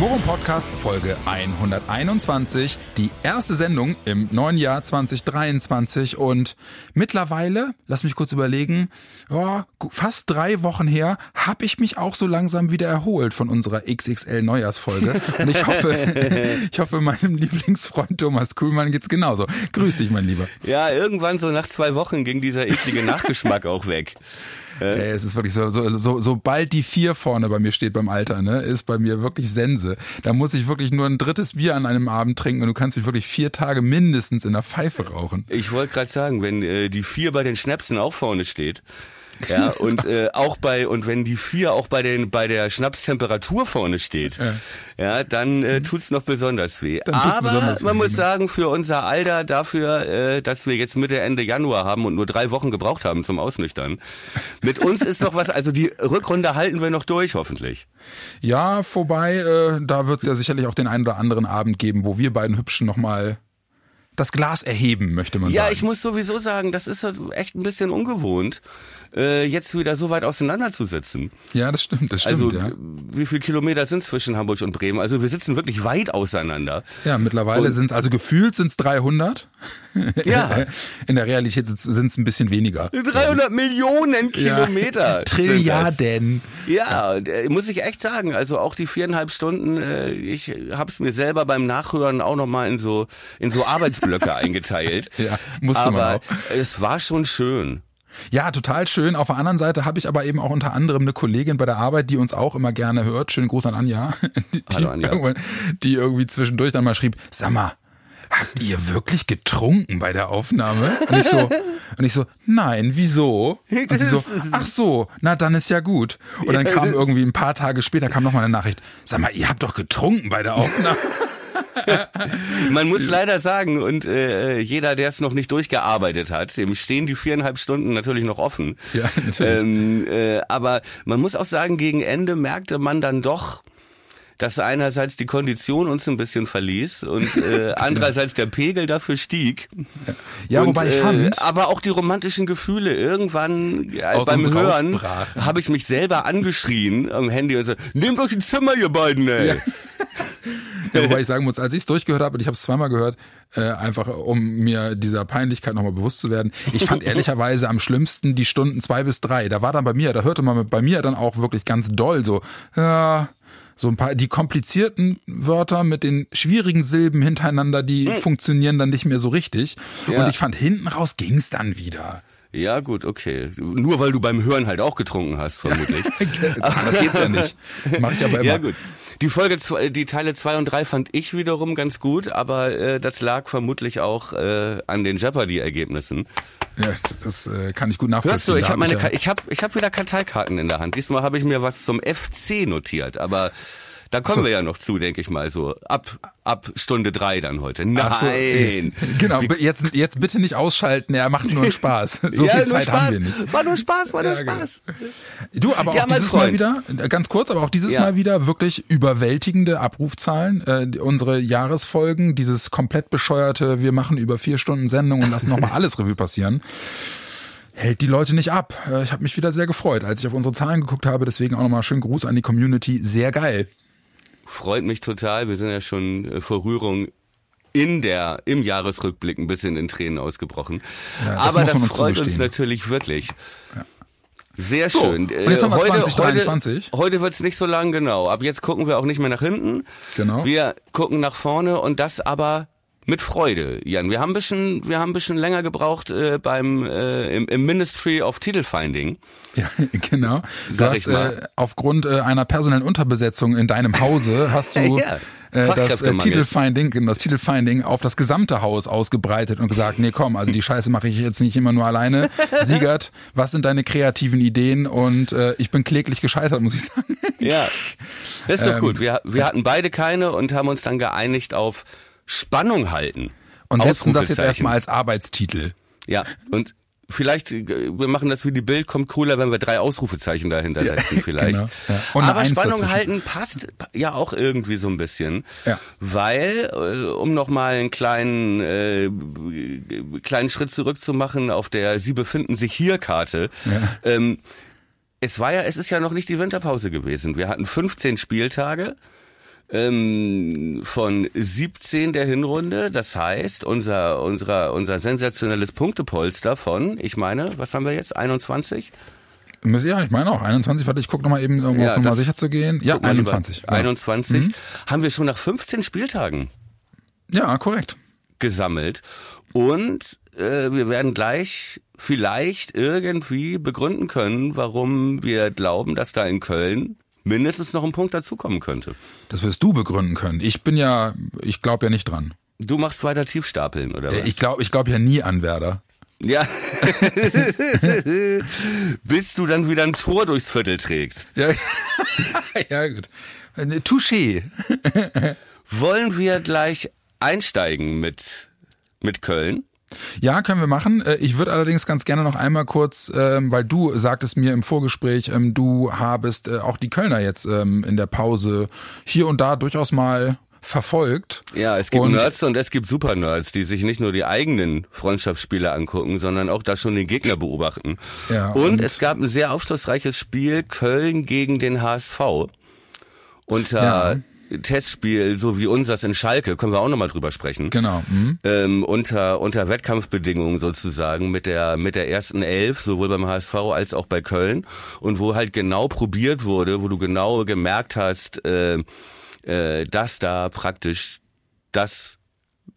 Worum Podcast Folge 121, die erste Sendung im neuen Jahr 2023 und mittlerweile, lass mich kurz überlegen, oh, fast drei Wochen her, habe ich mich auch so langsam wieder erholt von unserer XXL Neujahrsfolge und ich hoffe, ich hoffe meinem Lieblingsfreund Thomas Kuhlmann geht's genauso. Grüß dich, mein Lieber. Ja, irgendwann so nach zwei Wochen ging dieser eklige Nachgeschmack auch weg. Ey, es ist wirklich so, so, so, sobald die vier vorne bei mir steht beim Alter, ne, ist bei mir wirklich Sense. Da muss ich wirklich nur ein drittes Bier an einem Abend trinken und du kannst mich wirklich vier Tage mindestens in der Pfeife rauchen. Ich wollte gerade sagen, wenn äh, die vier bei den Schnäpsen auch vorne steht, ja, und äh, auch bei und wenn die vier auch bei den bei der Schnapstemperatur vorne steht, ja, ja dann äh, tut's noch besonders weh. Aber besonders man weh, muss ne? sagen, für unser Alter dafür, äh, dass wir jetzt Mitte Ende Januar haben und nur drei Wochen gebraucht haben zum Ausnüchtern, mit uns ist noch was. Also die Rückrunde halten wir noch durch, hoffentlich. Ja, vorbei. Äh, da wird's ja sicherlich auch den einen oder anderen Abend geben, wo wir beiden Hübschen noch mal das Glas erheben, möchte man ja, sagen. Ja, ich muss sowieso sagen, das ist halt echt ein bisschen ungewohnt äh, jetzt wieder so weit auseinanderzusitzen. Ja, das stimmt, das stimmt. Also ja. wie viel Kilometer sind zwischen Hamburg und Bremen? Also wir sitzen wirklich weit auseinander. Ja, mittlerweile sind es, also gefühlt sind es 300. Ja. In der Realität sind es ein bisschen weniger. 300 Millionen Kilometer. Ja. Trilliarden. Ja, äh, muss ich echt sagen. Also auch die viereinhalb Stunden, äh, ich habe es mir selber beim Nachhören auch nochmal in so, in so Arbeitsblöcke eingeteilt. Ja, musste Aber man auch. es war schon schön. Ja, total schön. Auf der anderen Seite habe ich aber eben auch unter anderem eine Kollegin bei der Arbeit, die uns auch immer gerne hört. Schönen Gruß an Anja. Die, Hallo Anja. Die irgendwie zwischendurch dann mal schrieb, sag mal, habt ihr wirklich getrunken bei der Aufnahme? Und ich so, und ich so, nein, wieso? Und sie so, ach so, na dann ist ja gut. Und dann kam irgendwie ein paar Tage später kam noch mal eine Nachricht, sag mal, ihr habt doch getrunken bei der Aufnahme. Man muss leider sagen, und äh, jeder, der es noch nicht durchgearbeitet hat, dem stehen die viereinhalb Stunden natürlich noch offen. Ja, natürlich. Ähm, äh, aber man muss auch sagen, gegen Ende merkte man dann doch, dass einerseits die Kondition uns ein bisschen verließ und äh, andererseits der Pegel dafür stieg. Ja, und, wobei ich fand, äh, aber auch die romantischen Gefühle irgendwann äh, beim Hören habe ich mich selber angeschrien am Handy und so: Nehmt euch ein Zimmer, ihr beiden, ey. Ja. Ja, wobei ich sagen muss, als ich es durchgehört habe, und ich habe es zweimal gehört, äh, einfach um mir dieser Peinlichkeit nochmal bewusst zu werden. Ich fand ehrlicherweise am schlimmsten die Stunden zwei bis drei. Da war dann bei mir, da hörte man bei mir dann auch wirklich ganz doll so, ja, so ein paar, die komplizierten Wörter mit den schwierigen Silben hintereinander, die mhm. funktionieren dann nicht mehr so richtig. Ja. Und ich fand, hinten raus ging's dann wieder. Ja, gut, okay. Nur weil du beim Hören halt auch getrunken hast, vermutlich. das geht's ja nicht. Mach ich aber immer. Ja, gut. Die Folge, die Teile zwei und drei fand ich wiederum ganz gut, aber äh, das lag vermutlich auch äh, an den Jeopardy-Ergebnissen. Ja, das, äh, kann ich gut nachvollziehen. Hörst du, ich habe meine, ich, ja ich habe wieder Karteikarten in der Hand. Diesmal habe ich mir was zum FC notiert, aber da kommen so. wir ja noch zu, denke ich mal, so ab, ab Stunde drei dann heute. Nein! So, genau, jetzt, jetzt bitte nicht ausschalten, er macht nur einen Spaß. So ja, viel Zeit Spaß. haben wir nicht. War nur Spaß, war nur ja, genau. Spaß. Du, aber ja, auch dieses Freund. Mal wieder, ganz kurz, aber auch dieses. Mal wieder wirklich überwältigende Abrufzahlen. Äh, unsere Jahresfolgen, dieses komplett bescheuerte, wir machen über vier Stunden Sendung und lassen nochmal alles Revue passieren hält die Leute nicht ab. Äh, ich habe mich wieder sehr gefreut, als ich auf unsere Zahlen geguckt habe. Deswegen auch nochmal schönen Gruß an die Community. Sehr geil. Freut mich total. Wir sind ja schon äh, vor Rührung in der, im Jahresrückblick ein bisschen in Tränen ausgebrochen. Ja, das Aber das freut uns natürlich wirklich. Ja. Sehr so, schön. Und jetzt haben wir heute, 2023. Heute, heute wird's nicht so lang, genau. Ab jetzt gucken wir auch nicht mehr nach hinten. Genau. Wir gucken nach vorne und das aber mit Freude, Jan. Wir haben ein bisschen, wir haben ein bisschen länger gebraucht äh, beim äh, im, im Ministry of Titelfinding. Ja, genau. Du hast äh, aufgrund äh, einer personellen Unterbesetzung in deinem Hause hast du ja, äh, das äh, Titelfinding, das Titelfinding auf das gesamte Haus ausgebreitet und gesagt, nee, komm, also die Scheiße mache ich jetzt nicht immer nur alleine. Siegert, was sind deine kreativen Ideen? Und äh, ich bin kläglich gescheitert, muss ich sagen. Ja, das ist doch ähm, gut. Wir, wir hatten beide keine und haben uns dann geeinigt auf Spannung halten. Und setzen das jetzt erstmal als Arbeitstitel. Ja, und vielleicht, äh, wir machen das wie die Bild, kommt cooler, wenn wir drei Ausrufezeichen dahinter setzen, vielleicht. genau, ja. Aber Spannung dazwischen. halten passt ja auch irgendwie so ein bisschen. Ja. Weil, äh, um nochmal einen kleinen, äh, kleinen Schritt zurückzumachen auf der Sie befinden sich hier Karte. Ähm, es war ja, es ist ja noch nicht die Winterpause gewesen. Wir hatten 15 Spieltage ähm, von 17 der Hinrunde. Das heißt, unser, unser, unser sensationelles Punktepolster von, ich meine, was haben wir jetzt? 21? Ja, ich meine auch 21. Warte, ich gucke nochmal eben, um Ja, das- sicher zu gehen. Ja, Guck mal lieber, 21. Ja. 21 Mhm. haben wir schon nach 15 Spieltagen ja, korrekt. gesammelt. Und äh, wir werden gleich vielleicht irgendwie begründen können, warum wir glauben, dass da in Köln mindestens noch ein Punkt dazukommen könnte. Das wirst du begründen können. Ich bin ja, ich glaube ja nicht dran. Du machst weiter Tiefstapeln, oder was? Äh, Ich glaube ich glaub ja nie an Werder. Ja. Bis du dann wieder ein Tor durchs Viertel trägst. Ja, ja gut. Äh, Touché. Wollen wir gleich einsteigen mit, mit Köln? Ja, können wir machen. Äh, Ich würde allerdings ganz gerne noch einmal kurz, ähm, weil du sagtest mir im Vorgespräch, ähm, du habest äh, auch die Kölner jetzt ähm, in der Pause hier und da durchaus mal verfolgt. Ja, es gibt Und- Nerds und es gibt Super-Nerds, die sich nicht nur die eigenen Freundschaftsspiele angucken, sondern auch da schon den Gegner beobachten. Ja, und, und- es gab ein sehr aufschlussreiches Spiel, Köln gegen den HSV. Unter Testspiel, so wie unseres in Schalke, können wir auch nochmal drüber sprechen. Genau. Mhm. ähm, unter unter Wettkampfbedingungen sozusagen mit der mit der ersten Elf sowohl beim HSV als auch bei Köln und wo halt genau probiert wurde, wo du genau gemerkt hast, äh, äh, dass da praktisch das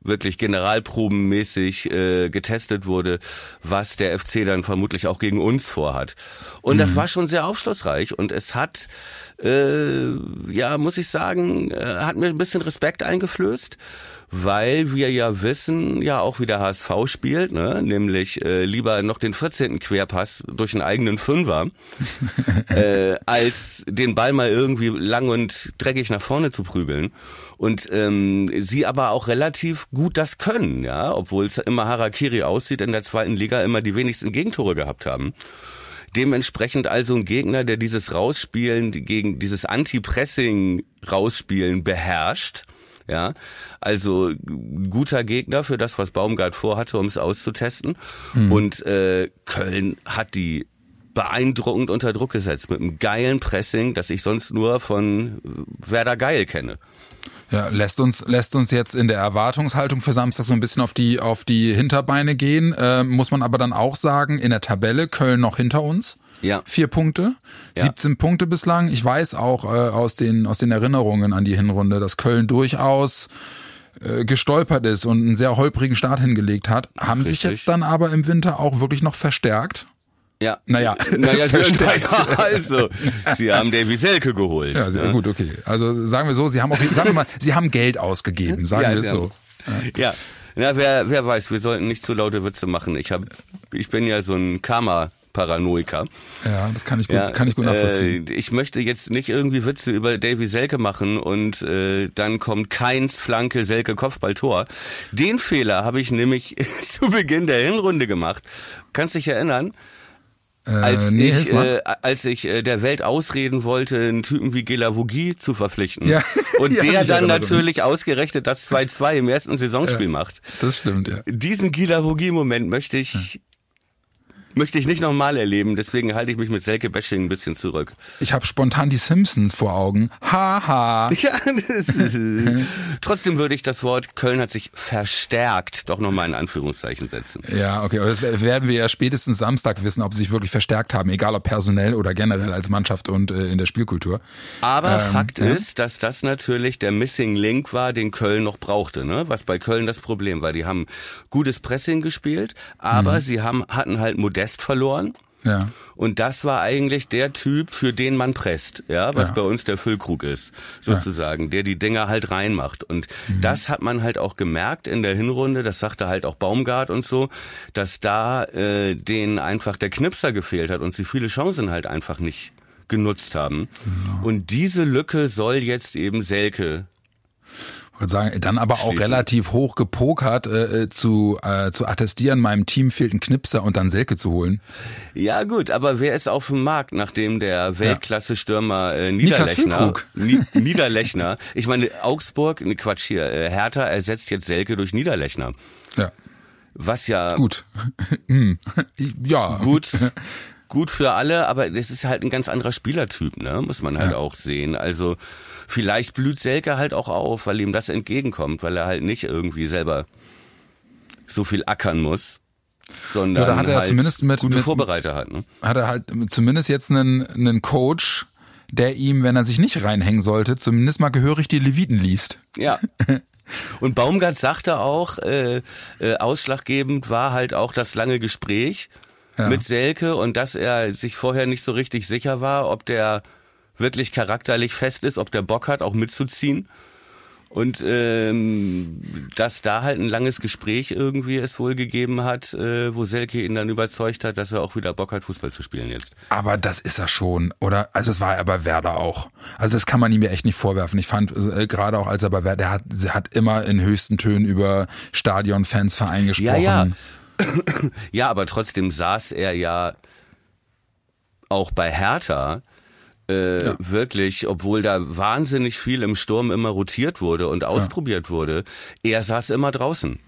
wirklich generalprobenmäßig äh, getestet wurde, was der FC dann vermutlich auch gegen uns vorhat. Und das war schon sehr aufschlussreich und es hat, äh, ja, muss ich sagen, äh, hat mir ein bisschen Respekt eingeflößt, weil wir ja wissen, ja auch wie der HSV spielt, ne? nämlich äh, lieber noch den 14. Querpass durch einen eigenen Fünfer, äh, als den Ball mal irgendwie lang und dreckig nach vorne zu prügeln. Und ähm, sie aber auch relativ gut das können, ja, obwohl es immer Harakiri aussieht, in der zweiten Liga immer die wenigsten Gegentore gehabt haben. Dementsprechend also ein Gegner, der dieses Rausspielen gegen dieses Anti-Pressing-Rausspielen beherrscht. Ja, also guter Gegner für das, was Baumgart vorhatte, um es auszutesten. Und äh, Köln hat die beeindruckend unter Druck gesetzt mit einem geilen Pressing, das ich sonst nur von Werder Geil kenne. Ja, lässt uns lässt uns jetzt in der Erwartungshaltung für Samstag so ein bisschen auf die auf die Hinterbeine gehen. Ähm, muss man aber dann auch sagen, in der Tabelle Köln noch hinter uns. Ja. Vier Punkte, Ja. 17 Punkte bislang. Ich weiß auch äh, aus den aus den Erinnerungen an die Hinrunde, dass Köln durchaus äh, gestolpert ist und einen sehr holprigen Start hingelegt hat. Haben sich Richtig. jetzt dann aber im Winter auch wirklich noch verstärkt. Ja. Naja, naja, naja, also, sie haben Davy Selke geholt. Ja, sehr ne? gut, okay. Also sagen wir so, sie haben auch, sagen wir mal, sie haben Geld ausgegeben, sagen Ja, wir es so. Ja, na, wer, wer weiß, wir sollten nicht zu laute Witze machen. Ich hab, ich bin ja so ein Karma-Paranoiker. Ja, das kann ich gut, Ja, kann ich gut nachvollziehen. Äh, ich möchte jetzt nicht irgendwie Witze über Davy Selke machen und äh, dann kommt Keins Flanke Selke Kopfballtor. Den Fehler habe ich nämlich zu Beginn der Hinrunde gemacht. Kannst dich erinnern? Als Äh, nee, ich, äh, als ich äh, der Welt ausreden wollte, einen Typen wie Gelavogie zu verpflichten. Ja. Und Ja, der dann natürlich ausgerechnet das 2-2 im ersten Saisonspiel macht. das stimmt, ja. Diesen Gelavogie-Moment möchte ich, möchte ich nicht nochmal erleben, deswegen halte ich mich mit Selke Bashing ein bisschen zurück. Ich habe spontan die Simpsons vor Augen. Haha. Ja, ist, trotzdem würde ich das Wort Köln hat sich verstärkt doch nochmal in Anführungszeichen setzen. Ja, okay, aber das werden wir ja spätestens Samstag wissen, ob sie sich wirklich verstärkt haben, egal ob personell oder generell als Mannschaft und äh, in der Spielkultur. Aber Ähm, Fakt ja. ist, dass das natürlich der Missing Link war, den Köln noch brauchte, ne? Was bei Köln das Problem war. Die haben gutes Pressing gespielt, aber Mhm. sie haben, hatten halt Modest verloren. Ja. Und das war eigentlich der Typ, für den man presst, ja, was Ja. bei uns der Füllkrug ist, sozusagen, der die Dinger halt reinmacht. Und Mhm. das hat man halt auch gemerkt in der Hinrunde, das sagte halt auch Baumgart und so, dass da äh, denen einfach der Knipser gefehlt hat und sie viele Chancen halt einfach nicht genutzt haben. Genau. Und diese Lücke soll jetzt eben Selke würde sagen, dann aber auch Schließen. relativ hoch gepokert äh, äh, zu, äh, zu attestieren, meinem Team fehlt ein Knipser und dann Selke zu holen. Ja gut, aber wer ist auf dem Markt, nachdem der Weltklasse-Stürmer äh, Niederlechner. Ni Niederlechner, ich meine Augsburg, ne Quatsch hier, äh, Hertha ersetzt jetzt Selke durch Niederlechner, Ja, was ja gut. Hm. ja. gut, gut für alle, aber das ist halt ein ganz anderer Spielertyp, ne? Muss man halt Ja. auch sehen. Also vielleicht blüht Selke halt auch auf, weil ihm das entgegenkommt, weil er halt nicht irgendwie selber so viel ackern muss, sondern Ja, hat er halt zumindest mit- gute mit- Vorbereiter hat, ne? Hat er halt zumindest jetzt einen, einen Coach, der ihm, wenn er sich nicht reinhängen sollte, zumindest mal gehörig die Leviten liest. Ja. Und Baumgart sagte auch, äh, äh, ausschlaggebend war halt auch das lange Gespräch Ja. mit Selke und dass er sich vorher nicht so richtig sicher war, ob der wirklich charakterlich fest ist, ob der Bock hat, auch mitzuziehen. Und ähm, dass da halt ein langes Gespräch irgendwie es wohl gegeben hat, äh, wo Selke ihn dann überzeugt hat, dass er auch wieder Bock hat, Fußball zu spielen jetzt. Aber das ist er schon, oder? Also das war er bei Werder auch. Also das kann man ihm ja echt nicht vorwerfen. Ich fand äh, gerade auch, als er bei Werder, der hat, der hat immer in höchsten Tönen über Stadionfans Verein gesprochen. Ja, ja. Ja, aber trotzdem saß er ja auch bei Hertha äh, Ja. wirklich, obwohl da wahnsinnig viel im Sturm immer rotiert wurde und ausprobiert wurde, er saß immer draußen.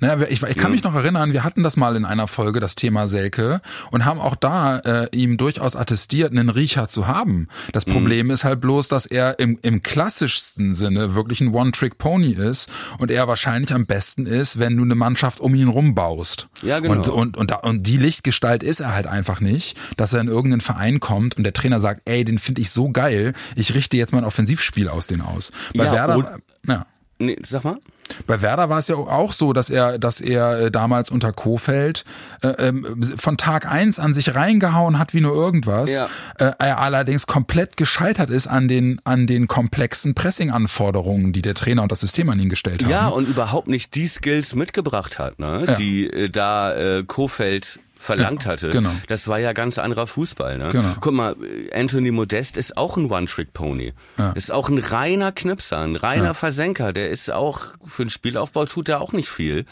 Naja, ich, ich kann mich noch erinnern, wir hatten das mal in einer Folge, das Thema Selke, und haben auch da äh, ihm durchaus attestiert, einen Riecher zu haben. Das Mhm. Problem ist halt bloß, dass er im, im klassischsten Sinne wirklich ein One-Trick-Pony ist und er wahrscheinlich am besten ist, wenn du eine Mannschaft um ihn rumbaust. Ja, genau. Und, und, und, da, und die Lichtgestalt ist er halt einfach nicht, dass er in irgendeinen Verein kommt und der Trainer sagt, ey, den finde ich so geil, ich richte jetzt mein Offensivspiel aus den aus. Bei Ja, Werder, und- ja. Nee, sag mal. Bei Werder war es ja auch so, dass er, dass er äh, damals unter Kofeld äh, ähm, von Tag eins an sich reingehauen hat wie nur irgendwas. Ja. Äh, er allerdings komplett gescheitert ist an den an den komplexen Pressing-Anforderungen, die der Trainer und das System an ihn gestellt haben. Ja, und überhaupt nicht die Skills mitgebracht hat, ne? Ja. die äh, da äh, Kofeld verlangt Ja, hatte. genau. Das war ja ganz anderer Fußball. Ne? Genau. Guck mal, Anthony Modest ist auch ein One-Trick-Pony. Ist auch ein reiner Knipser, ein reiner Versenker. Der ist auch, für den Spielaufbau tut er auch nicht viel.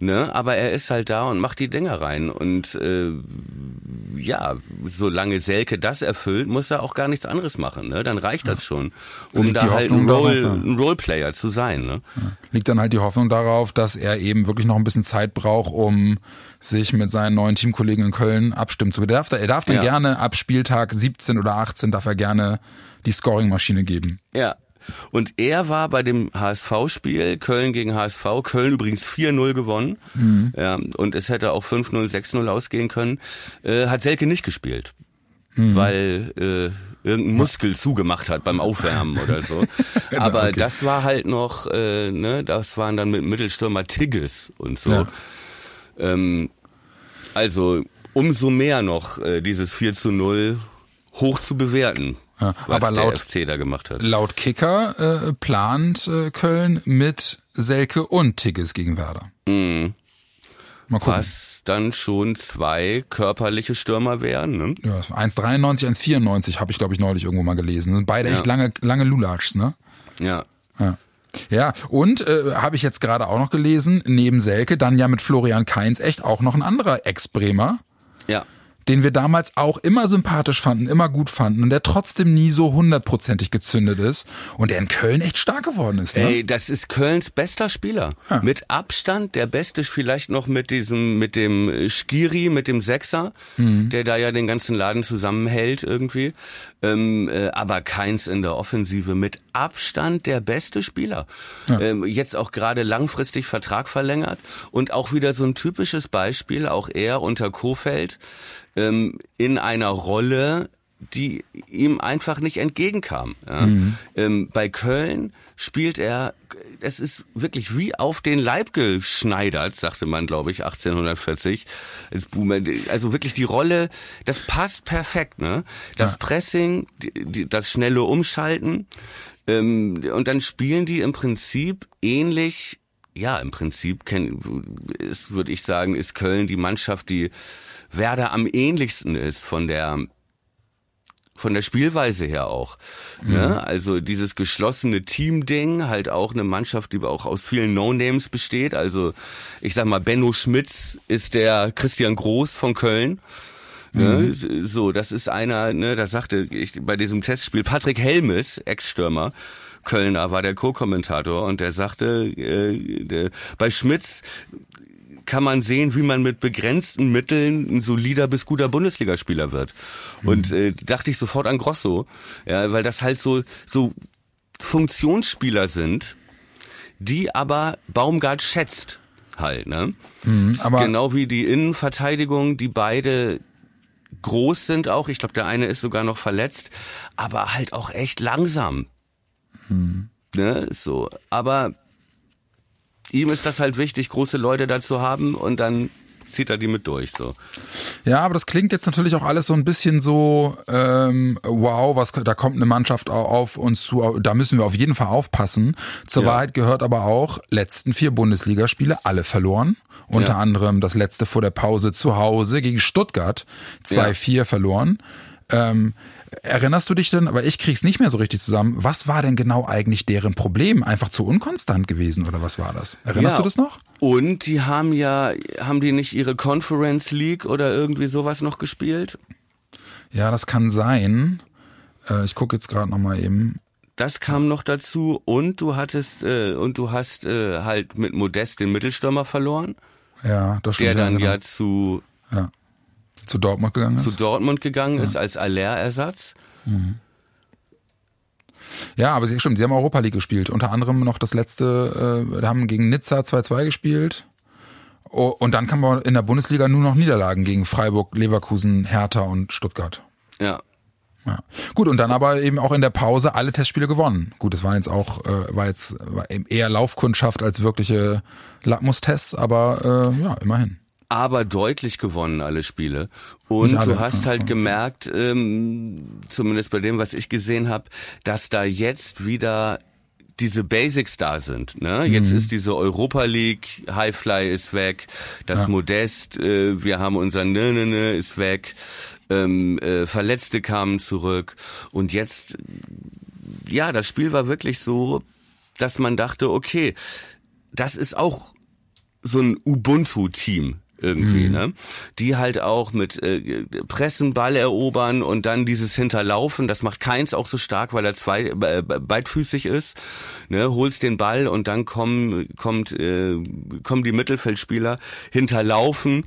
Ne? Aber er ist halt da und macht die Dinger rein. Und äh, ja, solange Selke das erfüllt, muss er auch gar nichts anderes machen. Ne? Dann reicht das schon, um da halt Hoffnung ein, darauf, Role, ja. ein Roleplayer zu sein. Ne? Liegt dann halt die Hoffnung darauf, dass er eben wirklich noch ein bisschen Zeit braucht, um sich mit seinen neuen Teamkollegen in Köln abstimmen zu. Er darf, er darf dann Ja. gerne ab Spieltag 17 oder 18 darf er gerne die Scoring-Maschine geben. Ja. Und er war bei dem HSV-Spiel, Köln gegen HSV, Köln übrigens 4-0 gewonnen. Ja, und es hätte auch 5-0, 6-0 ausgehen können. Äh, hat Selke nicht gespielt. Weil äh, irgendein Muskel zugemacht hat beim Aufwärmen oder so. Aber okay. das war halt noch, äh, ne, das waren dann mit Mittelstürmer Tigges und so. Ja. Ähm, also umso mehr noch äh, dieses 4 zu 0 hoch zu bewerten, Ja, was aber der laut- FC da gemacht hat. Laut Kicker äh, plant äh, Köln mit Selke und Tigges gegen Werder. Mhm. Mal gucken. Was dann schon zwei körperliche Stürmer wären, ne? Ja, 1,93, 1,94 habe ich, glaube ich, neulich irgendwo mal gelesen. Das sind beide Ja. echt lange, lange Lulatschs, ne? Ja. Ja. Und äh, habe ich jetzt gerade auch noch gelesen, neben Selke dann ja mit Florian Kainz echt auch noch ein anderer Ex-Bremer, Ja. den wir damals auch immer sympathisch fanden, immer gut fanden und der trotzdem nie so hundertprozentig gezündet ist und der in Köln echt stark geworden ist. Ne? Ey, das ist Kölns bester Spieler. Ja. Mit Abstand, der beste vielleicht noch mit diesem, mit dem Skiri, mit dem Sechser, Mhm. der da ja den ganzen Laden zusammenhält irgendwie. Ähm, äh, aber keins in der Offensive. Mit Abstand der beste Spieler. Ähm, jetzt auch gerade langfristig Vertrag verlängert und auch wieder so ein typisches Beispiel, auch er unter Kofeld, ähm, in einer Rolle, die ihm einfach nicht entgegenkam. Ja. Ähm, bei Köln spielt er, es ist wirklich wie auf den Leib geschneidert, sagte man, glaube ich, 1840. als Boomer. Also wirklich die Rolle, das passt perfekt. Ne? Das Pressing, die, die, das schnelle Umschalten. Ähm, und dann spielen die im Prinzip ähnlich ja, im Prinzip ist, würde ich sagen, ist Köln die Mannschaft, die Werder am ähnlichsten ist von der von der Spielweise her auch. Mhm. Ne? Also dieses geschlossene Team-Ding, halt auch eine Mannschaft, die auch aus vielen No-Names besteht. Also ich sag mal, Benno Schmitz ist der Christian Groß von Köln. Ne? Mhm. So, das ist einer, ne, da sagte ich bei diesem Testspiel Patrick Helmes, Ex-Stürmer, Kölner, war der Co-Kommentator und der sagte, äh, der, bei Schmitz kann man sehen, wie man mit begrenzten Mitteln ein solider bis guter Bundesligaspieler wird. Mhm. Und äh, dachte ich sofort an Grosso, ja, weil das halt so so Funktionsspieler sind, die aber Baumgart schätzt halt, ne? Mhm, aber genau wie die Innenverteidigung, die beide groß sind auch. Ich glaube, der eine ist sogar noch verletzt, aber halt auch echt langsam. Hm. Ne, so. Aber ihm ist das halt wichtig, große Leute dazu haben und dann zieht er die mit durch. So. Ja, aber das klingt jetzt natürlich auch alles so ein bisschen so, ähm, wow, was da kommt eine Mannschaft auf uns zu, da müssen wir auf jeden Fall aufpassen. Zur ja. Wahrheit gehört aber auch, letzten vier Bundesligaspiele alle verloren. Unter ja. anderem das letzte vor der Pause zu Hause gegen Stuttgart 2-4 ja. verloren. Ähm, Erinnerst du dich denn, aber ich krieg's nicht mehr so richtig zusammen, was war denn genau eigentlich deren Problem? Einfach zu unkonstant gewesen oder was war das? Erinnerst ja, du das noch? Und die haben ja, haben die nicht ihre Conference League oder irgendwie sowas noch gespielt? Ja, das kann sein. Äh, ich gucke jetzt gerade nochmal eben. Das kam noch dazu und du hattest äh, und du hast äh, halt mit Modest den Mittelstürmer verloren. Ja, das stimmt. Der dann ja, genau. ja zu ja. Zu Dortmund gegangen ist? Zu Dortmund gegangen ja. ist als Aller-Ersatz. Mhm. Ja, aber sie stimmt, sie haben Europa League gespielt. Unter anderem noch das letzte, äh, haben gegen Nizza 2-2 gespielt. Oh, und dann kann man in der Bundesliga nur noch Niederlagen gegen Freiburg, Leverkusen, Hertha und Stuttgart. Ja. Ja. Gut, und dann aber eben auch in der Pause alle Testspiele gewonnen. Gut, das waren jetzt auch, äh, war jetzt war eher Laufkundschaft als wirkliche Lackmustests, aber äh, ja, immerhin aber deutlich gewonnen alle Spiele. Und du hast halt gemerkt, ähm, zumindest bei dem, was ich gesehen habe, dass da jetzt wieder diese Basics da sind. Ne? Jetzt mhm. ist diese Europa League, Highfly ist weg, das ja. Modest, äh, wir haben unser ne, ne, ne ist weg, ähm, äh, Verletzte kamen zurück und jetzt, ja, das Spiel war wirklich so, dass man dachte, okay, das ist auch so ein Ubuntu-Team irgendwie, mhm. ne? Die halt auch mit äh, Pressen, Ball erobern und dann dieses Hinterlaufen, das macht keins auch so stark, weil er zwei äh, beidfüßig ist. Ne? Holst den Ball und dann kommen kommt äh, kommen die Mittelfeldspieler hinterlaufen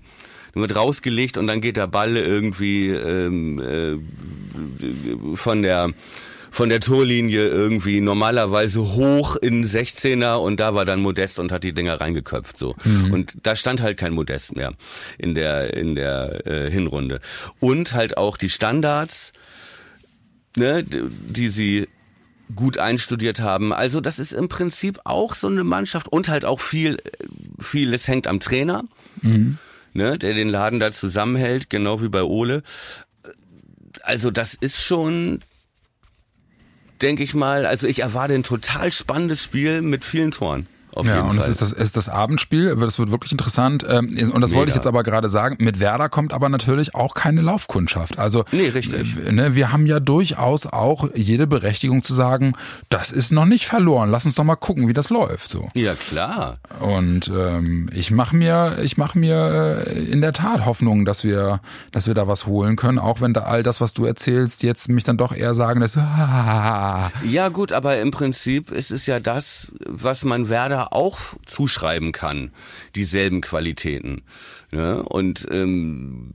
wird rausgelegt und dann geht der Ball irgendwie ähm, äh, von der von der Torlinie irgendwie normalerweise hoch in 16er und da war dann Modest und hat die Dinger reingeköpft so. Mhm. Und da stand halt kein Modest mehr in der in der äh, Hinrunde. Und halt auch die Standards, ne, die sie gut einstudiert haben. Also das ist im Prinzip auch so eine Mannschaft und halt auch viel vieles hängt am Trainer. Mhm. Ne, der den Laden da zusammenhält, genau wie bei Ole. Also das ist schon denke ich mal. Also ich erwarte ein total spannendes Spiel mit vielen Toren. Auf ja, und es ist das, es ist das Abendspiel, das wird wirklich interessant. Ähm, und das Mega. wollte ich jetzt aber gerade sagen, mit Werder kommt aber natürlich auch keine Laufkundschaft. Also nee, richtig. Ne, wir haben ja durchaus auch jede Berechtigung zu sagen, das ist noch nicht verloren. Lass uns doch mal gucken, wie das läuft. So. Ja, klar. Und ähm, ich mache mir, ich mache mir äh, in der Tat Hoffnung, dass wir, dass wir da was holen können, auch wenn da all das, was du erzählst, jetzt mich dann doch eher sagen lässt. Ah. Ja, gut, aber im Prinzip ist es ja das, was man Werder auch zuschreiben kann, dieselben Qualitäten. Ja, ne? und ähm,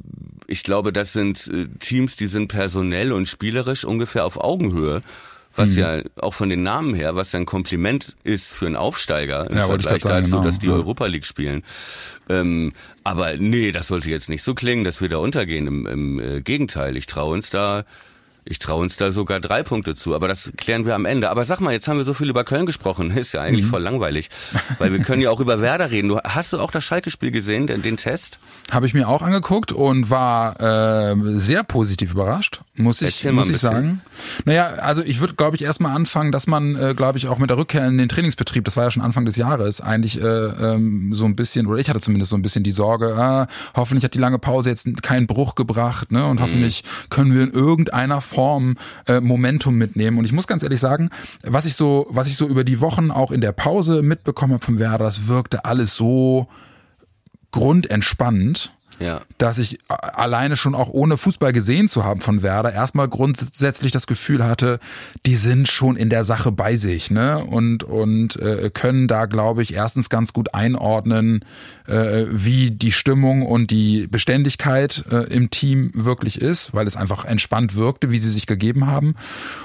ich glaube, das sind äh, Teams, die sind personell und spielerisch ungefähr auf Augenhöhe was mhm. ja auch von den Namen her, was ja ein Kompliment ist für einen Aufsteiger im ja, Vergleich dazu, genau. dass die ja. Europa League spielen. Ähm, aber nee, das sollte jetzt nicht so klingen, dass wir da untergehen. Im, im äh, Gegenteil, ich traue uns da ich traue uns da sogar drei Punkte zu, aber das klären wir am Ende. Aber sag mal, jetzt haben wir so viel über Köln gesprochen. Ist ja eigentlich mhm. voll langweilig, weil wir können ja auch über Werder reden. Du, hast du auch das Schalke-Spiel gesehen, den, den Test? Habe ich mir auch angeguckt und war äh, sehr positiv überrascht, muss ich, muss ich sagen. Naja, also ich würde, glaube ich, erstmal anfangen, dass man, äh, glaube ich, auch mit der Rückkehr in den Trainingsbetrieb, das war ja schon Anfang des Jahres, eigentlich äh, ähm, so ein bisschen, oder ich hatte zumindest so ein bisschen die Sorge, äh, hoffentlich hat die lange Pause jetzt keinen Bruch gebracht, ne? Und mhm. hoffentlich können wir in irgendeiner Form Form äh, Momentum mitnehmen. Und ich muss ganz ehrlich sagen, was ich so, was ich so über die Wochen auch in der Pause mitbekommen habe vom Werder, das wirkte alles so grundentspannt Ja. dass ich a- alleine schon auch ohne Fußball gesehen zu haben von Werder erstmal grundsätzlich das Gefühl hatte, die sind schon in der Sache bei sich, ne? Und und äh, können da glaube ich erstens ganz gut einordnen, äh, wie die Stimmung und die Beständigkeit äh, im Team wirklich ist, weil es einfach entspannt wirkte, wie sie sich gegeben haben.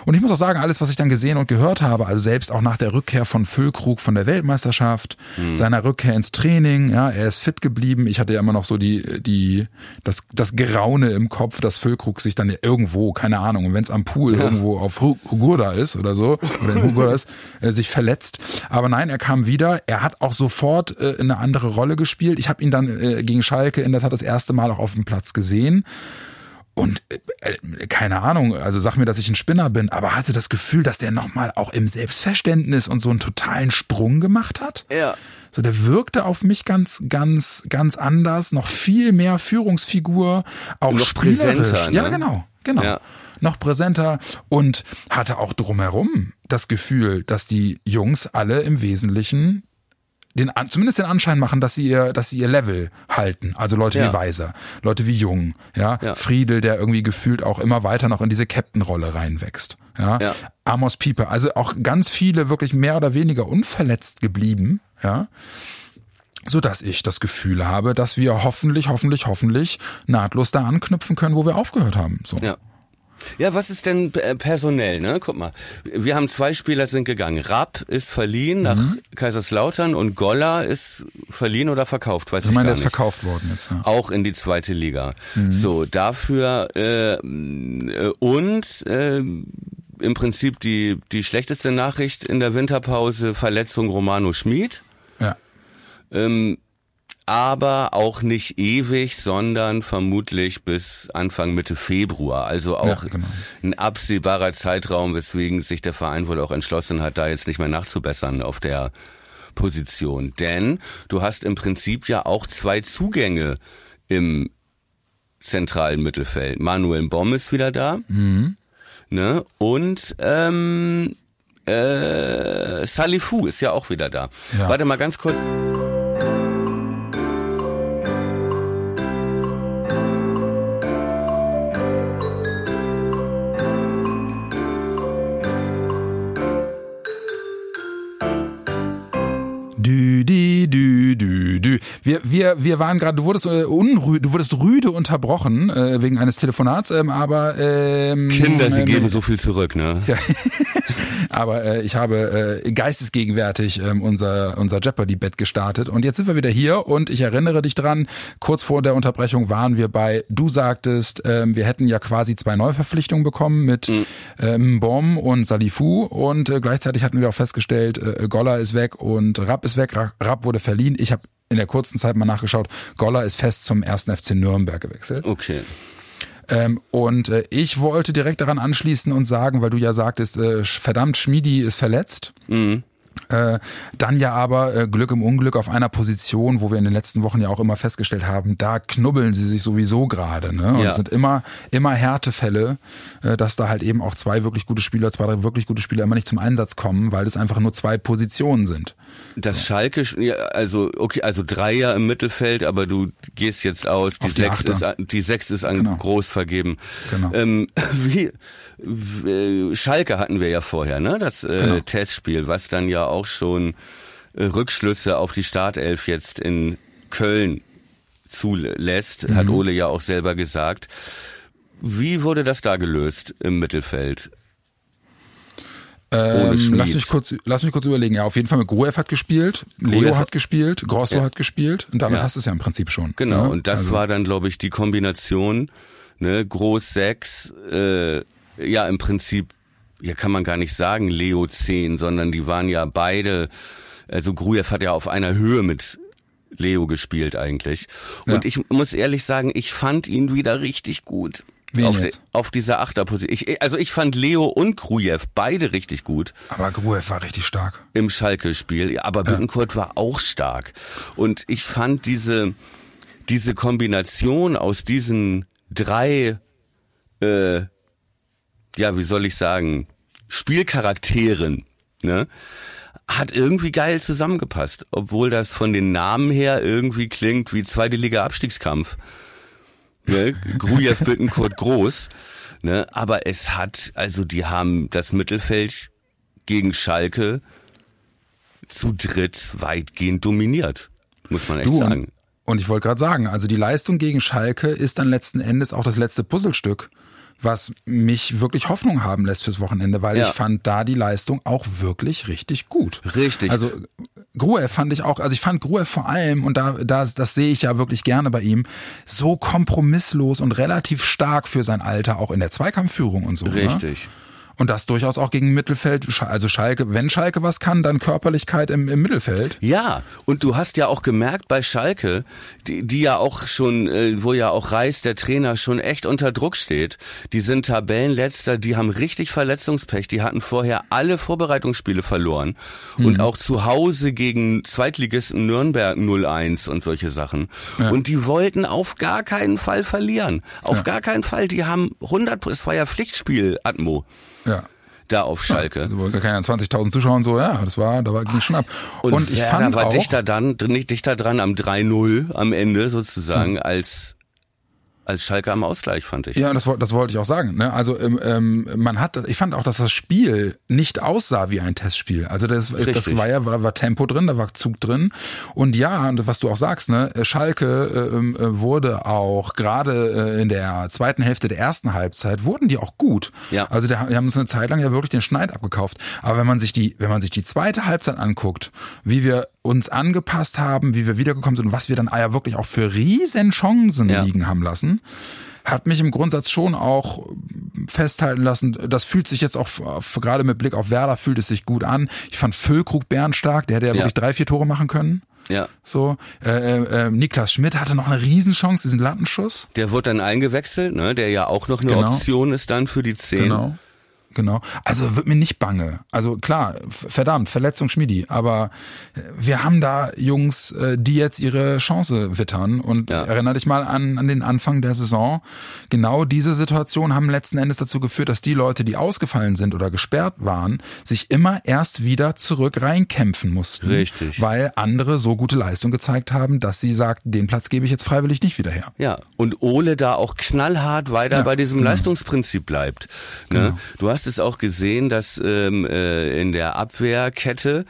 Und ich muss auch sagen, alles was ich dann gesehen und gehört habe, also selbst auch nach der Rückkehr von Füllkrug von der Weltmeisterschaft, seiner Rückkehr ins Training, ja, er ist fit geblieben. Ich hatte ja immer noch so die die das das Geraune im Kopf, dass Füllkrug sich dann irgendwo, keine Ahnung, und wenn es am Pool irgendwo auf Hu- Hugurda ist oder so oder in Hugurda ist, äh, sich verletzt. Aber nein, er kam wieder. Er hat auch sofort äh, eine andere Rolle gespielt. Ich habe ihn dann äh, gegen Schalke in der Tat das erste Mal auch auf dem Platz gesehen. Und äh, äh, keine Ahnung, also sag mir, dass ich ein Spinner bin, aber hatte das Gefühl, dass der nochmal auch im Selbstverständnis und so einen totalen Sprung gemacht hat. Ja. So, der wirkte auf mich ganz, ganz, ganz anders, noch viel mehr Führungsfigur, auch Noch spielerisch. präsenter, ne? Ja, genau, genau. Ja. Noch präsenter und hatte auch drumherum das Gefühl, dass die Jungs alle im Wesentlichen den, zumindest den Anschein machen, dass sie ihr, dass sie ihr Level halten. Also Leute Ja. wie Weiser, Leute wie Jung, ja? Ja. Friedel, der irgendwie gefühlt auch immer weiter noch in diese Captain-Rolle reinwächst, ja? Ja. Amos Pieper, also auch ganz viele wirklich mehr oder weniger unverletzt geblieben, ja? So dass ich das Gefühl habe, dass wir hoffentlich, hoffentlich, hoffentlich nahtlos da anknüpfen können, wo wir aufgehört haben. So. Ja. Ja, was ist denn äh, personell, ne? Guck mal. Wir haben zwei Spieler sind gegangen. Rapp ist verliehen nach Mhm. Kaiserslautern und Golla ist verliehen oder verkauft, weiß Ich ich meine, gar der ist nicht. verkauft worden jetzt, ja. Auch in die zweite Liga. So, dafür äh, äh, und äh, im Prinzip die, die schlechteste Nachricht in der Winterpause, Verletzung Romano Schmid. Ja. Ähm, aber auch nicht ewig, sondern vermutlich bis Anfang Mitte Februar. Also auch Ja, genau. ein absehbarer Zeitraum, weswegen sich der Verein wohl auch entschlossen hat, da jetzt nicht mehr nachzubessern auf der Position. Denn du hast im Prinzip ja auch zwei Zugänge im zentralen Mittelfeld. Manuel Bomm ist wieder da. Ne? Und ähm, äh, Salifu ist ja auch wieder da. Ja. Warte mal ganz kurz. Wir, wir, wir waren gerade, du wurdest äh, unrü du wurdest rüde unterbrochen äh, wegen eines Telefonats, ähm, aber ähm, Kinder, sie ähm, geben so viel zurück, ne? Ja. Aber äh, ich habe äh, geistesgegenwärtig ähm, unser, unser Jeopardy-Bett gestartet. Und jetzt sind wir wieder hier und ich erinnere dich dran, kurz vor der Unterbrechung waren wir bei, du sagtest, ähm, wir hätten ja quasi zwei Neuverpflichtungen bekommen mit ähm, Bom und Salifu und äh, gleichzeitig hatten wir auch festgestellt, äh, Golla ist weg und Rapp ist weg, Ra- Rapp wurde verliehen. Ich habe in der kurzen Zeit mal nachgeschaut, Golla ist fest zum ersten FC Nürnberg gewechselt. Okay. Ähm, und äh, ich wollte direkt daran anschließen und sagen, weil du ja sagtest, äh, verdammt, Schmiedi ist verletzt. Äh, dann ja aber äh, Glück im Unglück auf einer Position, wo wir in den letzten Wochen ja auch immer festgestellt haben, da knubbeln sie sich sowieso gerade. Ne? Und Ja. es sind immer, immer Härtefälle, äh, dass da halt eben auch zwei wirklich gute Spieler, zwei drei wirklich gute Spieler immer nicht zum Einsatz kommen, weil es einfach nur zwei Positionen sind. Das Schalke, ja, also okay, also Dreier im Mittelfeld, aber du gehst jetzt aus, die, die sechs Achter. ist, an- die sechs ist an Genau. groß vergeben. Genau. Ähm, wie, wie, Schalke hatten wir ja vorher, ne? Das äh, Genau. Testspiel, was dann ja auch schon äh, Rückschlüsse auf die Startelf jetzt in Köln zulässt, hat Mhm. Ole ja auch selber gesagt. Wie wurde das da gelöst im Mittelfeld? Ähm, lass mich kurz, lass mich kurz überlegen. Ja, auf jeden Fall mit Gruev hat gespielt, Leo Gruev- hat gespielt, Grosso Ja. hat gespielt und damit Ja. hast du es ja im Prinzip schon. Genau, ne? und das Also- war dann, glaube ich, die Kombination, ne, Groß 6, äh, ja, im Prinzip, ja, kann man gar nicht sagen, Leo 10, sondern die waren ja beide, also Grujew hat ja auf einer Höhe mit Leo gespielt eigentlich. Und Ja. ich muss ehrlich sagen, ich fand ihn wieder richtig gut. Wen auf, jetzt? auf dieser Achterposition. Ich, also ich fand Leo und Grujew beide richtig gut Aber Gruev war richtig stark. im Schalke-Spiel, ja, aber Bittencourt war auch stark. Und ich fand diese, diese Kombination aus diesen drei äh, ja, wie soll ich sagen, Spielcharakteren, ne? Hat irgendwie geil zusammengepasst, obwohl das von den Namen her irgendwie klingt wie zweite Liga Abstiegskampf. Ne? Grujew, Bittenkurt, Groß. Ne? Aber es hat, also die haben das Mittelfeld gegen Schalke zu dritt weitgehend dominiert, muss man echt Du, sagen. Und ich wollte gerade sagen, also die Leistung gegen Schalke ist dann letzten Endes auch das letzte Puzzlestück, was mich wirklich Hoffnung haben lässt fürs Wochenende, weil Ja. ich fand da die Leistung auch wirklich richtig gut. Richtig. Also Gruev fand ich auch, also ich fand Gruev vor allem, und da, das, das sehe ich ja wirklich gerne bei ihm, so kompromisslos und relativ stark für sein Alter, auch in der Zweikampfführung und so. Ne? Und das durchaus auch gegen Mittelfeld, also Schalke, wenn Schalke was kann, dann Körperlichkeit im, im Mittelfeld. Ja, und du hast ja auch gemerkt bei Schalke, die, die ja auch schon, äh, wo ja auch Reis, der Trainer, schon echt unter Druck steht. Die sind Tabellenletzter, die haben richtig Verletzungspech. Die hatten vorher alle Vorbereitungsspiele verloren. Und auch zu Hause gegen Zweitligisten Nürnberg 0-1 und solche Sachen. Und die wollten auf gar keinen Fall verlieren. Auf gar keinen Fall. Die haben 100, es war ja Pflichtspiel, Atmo, Ja. da auf Schalke. Also, keine Ahnung, 20.000 Zuschauer und so, ja, das war, da war ging schon ab. Und, ich Werder fand war auch, dichter dann, nicht dichter dran am 3-0 am Ende sozusagen als als Schalke am Ausgleich fand ich. ja, das, das wollte ich auch sagen. Ne? Also ähm, ähm, man hat, ich fand auch, dass das Spiel nicht aussah wie ein Testspiel. Also das, das Richtig. war ja, war, war Tempo drin, da war Zug drin. Und ja, und was du auch sagst, ne, Schalke ähm, äh, wurde auch gerade äh, in der zweiten Hälfte der ersten Halbzeit wurden die auch gut. Ja. Also die haben uns eine Zeit lang ja wirklich den Schneid abgekauft. Aber wenn man sich die, wenn man sich die zweite Halbzeit anguckt, wie wir uns angepasst haben, wie wir wiedergekommen sind und was wir dann ja wirklich auch für riesen Chancen Ja. liegen haben lassen, hat mich im Grundsatz schon auch festhalten lassen, das fühlt sich jetzt auch gerade mit Blick auf Werder fühlt es sich gut an. Ich fand Füllkrug bärenstark, der hätte ja, Ja. wirklich drei, vier Tore machen können. Ja. So, äh, äh, äh, Niklas Schmidt hatte noch eine Riesenchance, diesen Lattenschuss. Der wurde dann eingewechselt, ne, der ja auch noch eine Genau. Option ist dann für die 10. Genau. Genau. Also wird mir nicht bange. Also klar, verdammt, Verletzung Schmiedi. Aber äh, wir haben da Jungs, äh, die jetzt ihre Chance wittern. Und Ja. erinnere dich mal an, an den Anfang der Saison. Genau diese Situation haben letzten Endes dazu geführt, dass die Leute, die ausgefallen sind oder gesperrt waren, sich immer erst wieder zurück reinkämpfen mussten. Richtig. Weil andere so gute Leistung gezeigt haben, dass sie sagten, den Platz gebe ich jetzt freiwillig nicht wieder her. Ja, und Ole da auch knallhart weiter Ja, bei diesem genau. Leistungsprinzip bleibt. Ne? Du hast es auch gesehen, dass ähm, äh, in der Abwehrkette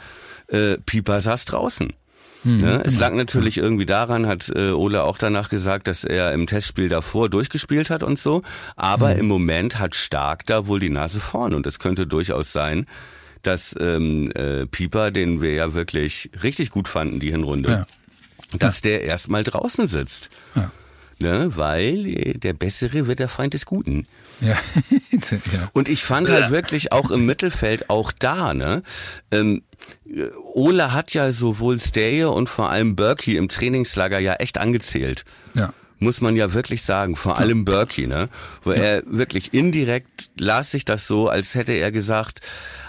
äh, Pieper saß draußen. Hm, Ne? Es lag natürlich irgendwie daran, hat äh, Ole auch danach gesagt, dass er im Testspiel davor durchgespielt hat und so. Aber Hm. im Moment hat Stark da wohl die Nase vorn und es könnte durchaus sein, dass ähm, äh, Pieper, den wir ja wirklich richtig gut fanden, die Hinrunde, Ja. dass der erstmal draußen sitzt. Ja. Ne, weil äh, der Bessere wird der Feind des Guten. Ja. ja. Und ich fand halt wirklich auch im Mittelfeld, auch da, ne, ähm, äh, Ole hat ja sowohl Steje und vor allem Berkey im Trainingslager ja echt angezählt. ja. Muss man ja wirklich sagen, vor allem Berkey, ne? Wo er wirklich indirekt las sich das so, als hätte er gesagt,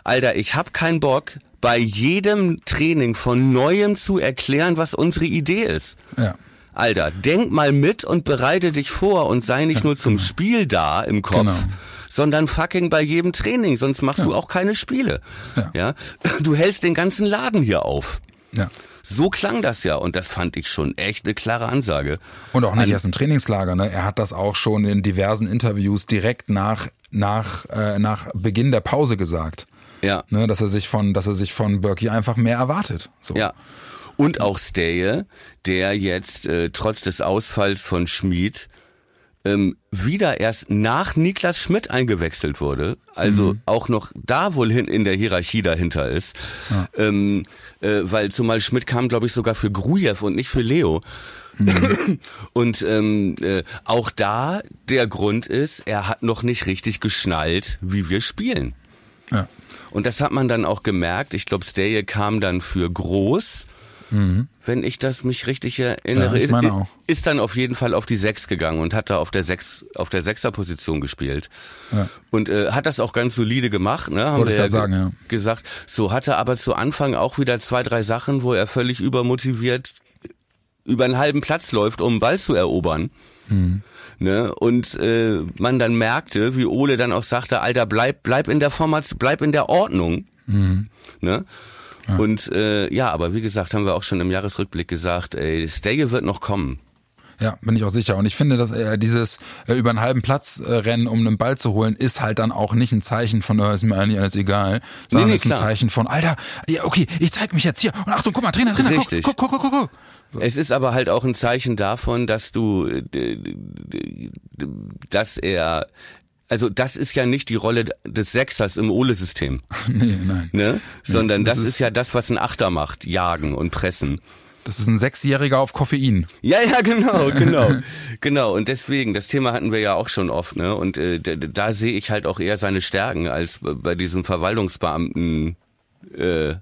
Alter, ich hab keinen Bock, bei jedem Training von neuem zu erklären, was unsere Idee ist. Ja. Alter, denk mal mit und bereite dich vor und sei nicht nur zum Spiel da im Kopf, Genau. sondern fucking bei jedem Training, sonst machst du auch keine Spiele. Ja. ja, du hältst den ganzen Laden hier auf. Ja. So klang das ja und das fand ich schon echt eine klare Ansage. Und auch nicht erst im Trainingslager, ne? Er hat das auch schon in diversen Interviews direkt nach nach äh, nach Beginn der Pause gesagt, Ja, ne? Dass er sich von dass er sich von Berkey einfach mehr erwartet. So. ja. Und auch Steje, der jetzt äh, trotz des Ausfalls von Schmid ähm, wieder erst nach Niklas Schmidt eingewechselt wurde, also auch noch da wohl hin in der Hierarchie dahinter ist, ähm, äh, weil zumal Schmidt kam, glaube ich, sogar für Grujew und nicht für Leo. Und ähm, äh, auch da der Grund ist, er hat noch nicht richtig geschnallt, wie wir spielen. Ja. Und das hat man dann auch gemerkt. Ich glaube, Steje kam dann für groß. Wenn ich das mich richtig erinnere, Ja, ist, ist dann auf jeden Fall auf die Sechs gegangen und hat da auf der Sechs, auf der Sechserposition gespielt. Ja. Und äh, hat das auch ganz solide gemacht, ne? Haben Wollte wir grad sagen, ja. gesagt. So hatte aber zu Anfang auch wieder zwei, drei Sachen, wo er völlig übermotiviert über einen halben Platz läuft, um einen Ball zu erobern. Mhm. Ne? Und äh, man dann merkte, wie Ole dann auch sagte, Alter, bleib, bleib in der Format, bleib in der Ordnung. Mhm. Ne? Ja. Und äh, ja, aber wie gesagt, haben wir auch schon im Jahresrückblick gesagt, ey, Stege wird noch kommen. Ja, bin ich auch sicher. Und ich finde, dass äh, dieses äh, über einen halben Platz äh, rennen, um einen Ball zu holen, ist halt dann auch nicht ein Zeichen von, oh, ist mir eigentlich alles egal, sondern nee, nee, ist ein klar. Zeichen von, Alter, ja, okay, ich zeig mich jetzt hier. Und Achtung, guck mal, Trainer, Trainer, Richtig. guck, guck, guck, guck, guck. So. Es ist aber halt auch ein Zeichen davon, dass du, dass er also das ist ja nicht die Rolle des Sechsers im Ole-System. Nee, nein. Ne? Sondern nee, das, das ist, ist ja das, was ein Achter macht, jagen und pressen. Das ist ein Sechsjähriger auf Koffein. Ja, ja, genau, genau, genau. Und deswegen, das Thema hatten wir ja auch schon oft, ne? Und äh, da, da sehe ich halt auch eher seine Stärken als bei diesem Verwaltungsbeamten. Äh,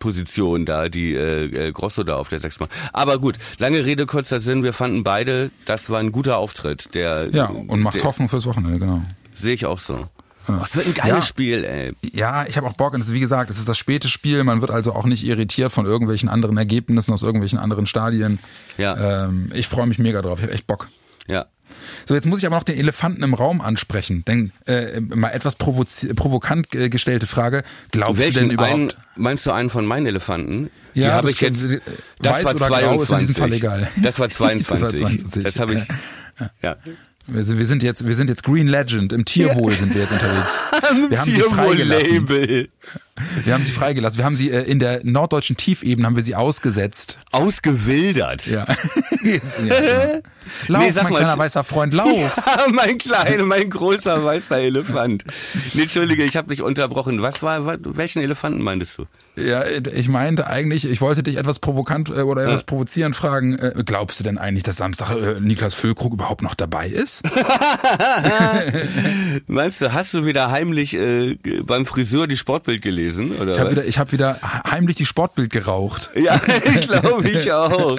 Position da, die äh, äh Grosso da auf der Sechs macht. Aber gut, lange Rede, kurzer Sinn, wir fanden beide, das war ein guter Auftritt. Der, ja, und macht der, Hoffnung fürs Wochenende, genau. Sehe ich auch so. Das wird ein geiles ja. Spiel, ey. Ja, ich habe auch Bock. Und ist, wie gesagt, es ist das späte Spiel. Man wird also auch nicht irritiert von irgendwelchen anderen Ergebnissen aus irgendwelchen anderen Stadien. Ja. Ähm, ich freue mich mega drauf. Ich habe echt Bock. Ja. So, jetzt muss ich aber noch den Elefanten im Raum ansprechen. Denn äh, mal etwas provokant äh, gestellte Frage. Glaubst Welchen du denn überhaupt? Einen, meinst du einen von meinen Elefanten? Die ja, habe ich jetzt. Das war 22. ist in diesem Fall egal. Das war 22. das, war 22. das habe ich. Ja. ja. Wir sind jetzt, wir sind jetzt Green Legend. Im Tierwohl sind wir jetzt unterwegs. Wir haben sie freigelassen. Wir haben sie freigelassen. Wir haben sie äh, in der norddeutschen Tiefebene haben wir sie ausgesetzt. Ausgewildert. Ja. ja Lauf, nee, mein mal, kleiner weißer Freund, lauf. Ja, mein kleiner, mein großer weißer Elefant. Nee, Entschuldige, ich habe dich unterbrochen. Was war, welchen Elefanten meintest du? Ja, ich meinte eigentlich, ich wollte dich etwas provokant äh, oder etwas ja. provozierend fragen. Äh, glaubst du denn eigentlich, dass Samstag äh, Niklas Füllkrug überhaupt noch dabei ist? Meinst du, hast du wieder heimlich äh, beim Friseur die Sportbild gelesen? Oder ich habe wieder, hab wieder heimlich die Sportbild geraucht. Ja, ich glaube ich auch.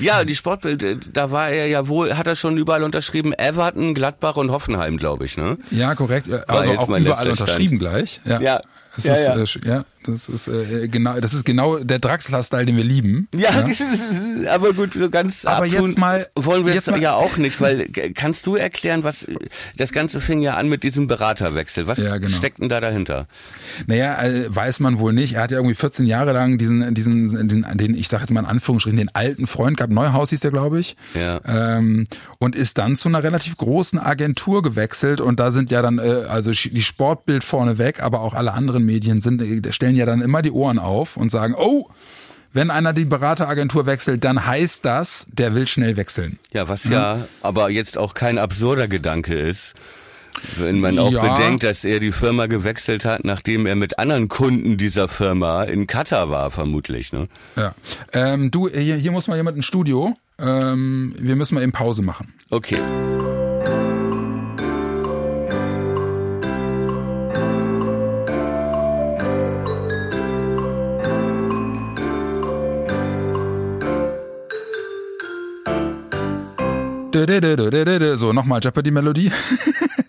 Ja, die Sportbild, äh, da war er ja wohl, hat er schon überall unterschrieben, Everton, Gladbach und Hoffenheim, glaube ich, ne? Ja, korrekt. Also auch überall unterschrieben gleich. Ja. ja. Das ja, ist, ja. Äh, ja, das ist äh, genau, das ist genau der Draxler-Style, den wir lieben. Ja, ja. aber gut, so ganz aber jetzt mal wollen wir es ja auch nicht, weil kannst du erklären, was das Ganze fing ja an mit diesem Beraterwechsel. Was ja, genau. steckt denn da dahinter? Naja, äh, weiß man wohl nicht. Er hat ja irgendwie 14 Jahre lang diesen, diesen, den, den ich sage jetzt mal in Anführungsstrichen, den alten Freund gehabt. Neuhaus hieß der, glaube ich. Ja. Ähm, und ist dann zu einer relativ großen Agentur gewechselt und da sind ja dann äh, also die Sportbild vorne weg, aber auch alle anderen Medien sind äh, stellen ja dann immer die Ohren auf und sagen, oh, wenn einer die Berateragentur wechselt, dann heißt das, der will schnell wechseln. Ja, was ja, ja aber jetzt auch kein absurder Gedanke ist. Wenn man auch ja. bedenkt, dass er die Firma gewechselt hat, nachdem er mit anderen Kunden dieser Firma in Katar war, vermutlich. Ne? Ja. Ähm, du, hier, hier muss mal jemand ins Studio. Ähm, wir müssen mal eben Pause machen. Okay. So, nochmal Jeopardy-Melodie.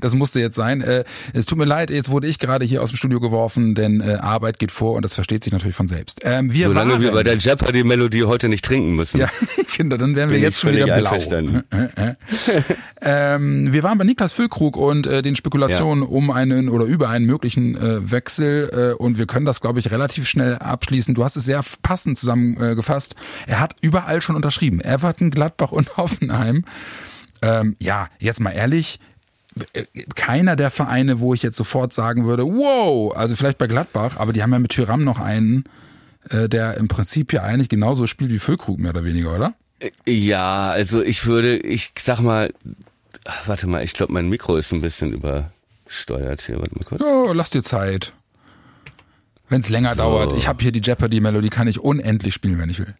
das musste jetzt sein. Äh, es tut mir leid, jetzt wurde ich gerade hier aus dem Studio geworfen, denn äh, Arbeit geht vor und das versteht sich natürlich von selbst. Ähm, wir Solange waren, wir bei der Jeopardy-Melodie heute nicht trinken müssen. Ja, Kinder, dann wären wir jetzt schon wieder blau. ähm, wir waren bei Niklas Füllkrug und äh, den Spekulationen ja. um einen oder über einen möglichen äh, Wechsel äh, und wir können das, glaube ich, relativ schnell abschließen. Du hast es sehr passend zusammengefasst. Er hat überall schon unterschrieben. Everton, Gladbach und Hoffenheim. Ähm, ja, jetzt mal ehrlich, keiner der Vereine, wo ich jetzt sofort sagen würde, wow, also vielleicht bei Gladbach, aber die haben ja mit Tyram noch einen, äh, der im Prinzip ja eigentlich genauso spielt wie Füllkrug, mehr oder weniger, oder? Ja, also ich würde, ich sag mal, ach, warte mal, ich glaube, mein Mikro ist ein bisschen übersteuert hier. Warte mal kurz. Ja, lass dir Zeit. Wenn es länger so. dauert. Ich habe hier die Jeopardy-Melodie, kann ich unendlich spielen, wenn ich will.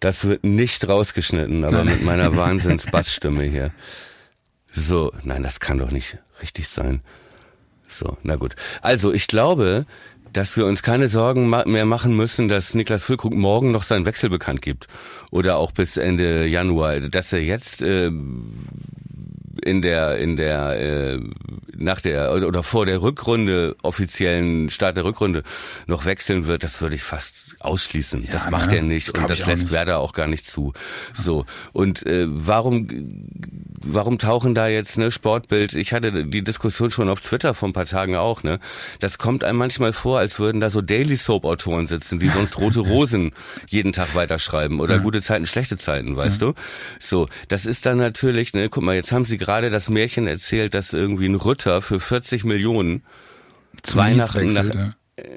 Das wird nicht rausgeschnitten, aber mit meiner Wahnsinns-Bassstimme hier. So, nein, das kann doch nicht richtig sein. So, na gut. Also, ich glaube, dass wir uns keine Sorgen mehr machen müssen, dass Niklas Füllkrug morgen noch seinen Wechsel bekannt gibt. Oder auch bis Ende Januar. Dass er jetzt äh, in der in der äh, nach der oder vor der Rückrunde offiziellen Start der Rückrunde noch wechseln wird, das würde ich fast ausschließen. Ja, das macht ne? er nicht Das und das auch lässt nicht. Werder auch gar nicht zu. So und äh, warum warum tauchen da jetzt ne Sportbild? Ich hatte die Diskussion schon auf Twitter vor ein paar Tagen auch. Ne, das kommt einem manchmal vor, als würden da so Daily Soap Autoren sitzen, die sonst rote Rosen jeden Tag weiterschreiben oder gute Zeiten, schlechte Zeiten, weißt du? So, das ist dann natürlich. Ne, guck mal, jetzt haben sie gerade das Märchen erzählt, dass irgendwie ein Rütter für 40 Millionen Zu Weihnachten nach, ja.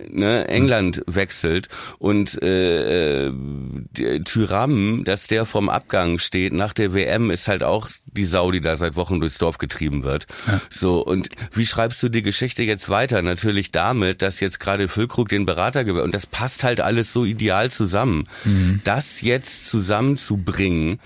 Ne, England wechselt und äh, äh, Tyram, dass der vom Abgang steht nach der WM, ist halt auch die Sau, die da seit Wochen durchs Dorf getrieben wird. So, und wie schreibst du die Geschichte jetzt weiter? Natürlich damit, dass jetzt gerade Füllkrug den Berater gewählt und das passt halt alles so ideal zusammen. Das jetzt zusammenzubringen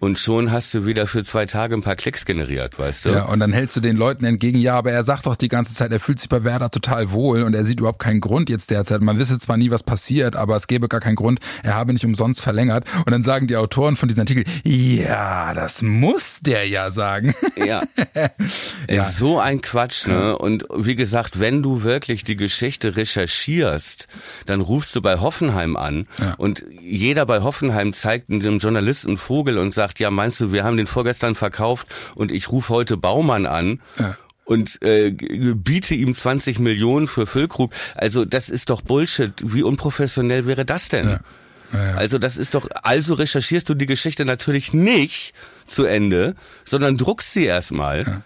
und schon hast du wieder für zwei Tage ein paar Klicks generiert, weißt du? Ja, und dann hältst du den Leuten entgegen, ja, aber er sagt doch die ganze Zeit, er fühlt sich bei Werder total wohl und er sieht überhaupt keinen Grund jetzt derzeit. Man wisse zwar nie, was passiert, aber es gäbe gar keinen Grund, er habe nicht umsonst verlängert. Und dann sagen die Autoren von diesem Artikel, ja, das muss der ja sagen. Ja. Ja. Ist So ein Quatsch, ne? Und wie gesagt, wenn du wirklich die Geschichte recherchierst, dann rufst du bei Hoffenheim an Ja. und jeder bei Hoffenheim zeigt einem Journalisten Vogel und sagt, ja, meinst du, wir haben den vorgestern verkauft und ich rufe heute Baumann an. Ja. Und äh, biete ihm 20 Millionen für Füllkrug. Also das ist doch Bullshit. Wie unprofessionell wäre das denn? Ja. Ja, ja. Also das ist doch, also recherchierst du die Geschichte natürlich nicht zu Ende, sondern druckst sie erstmal,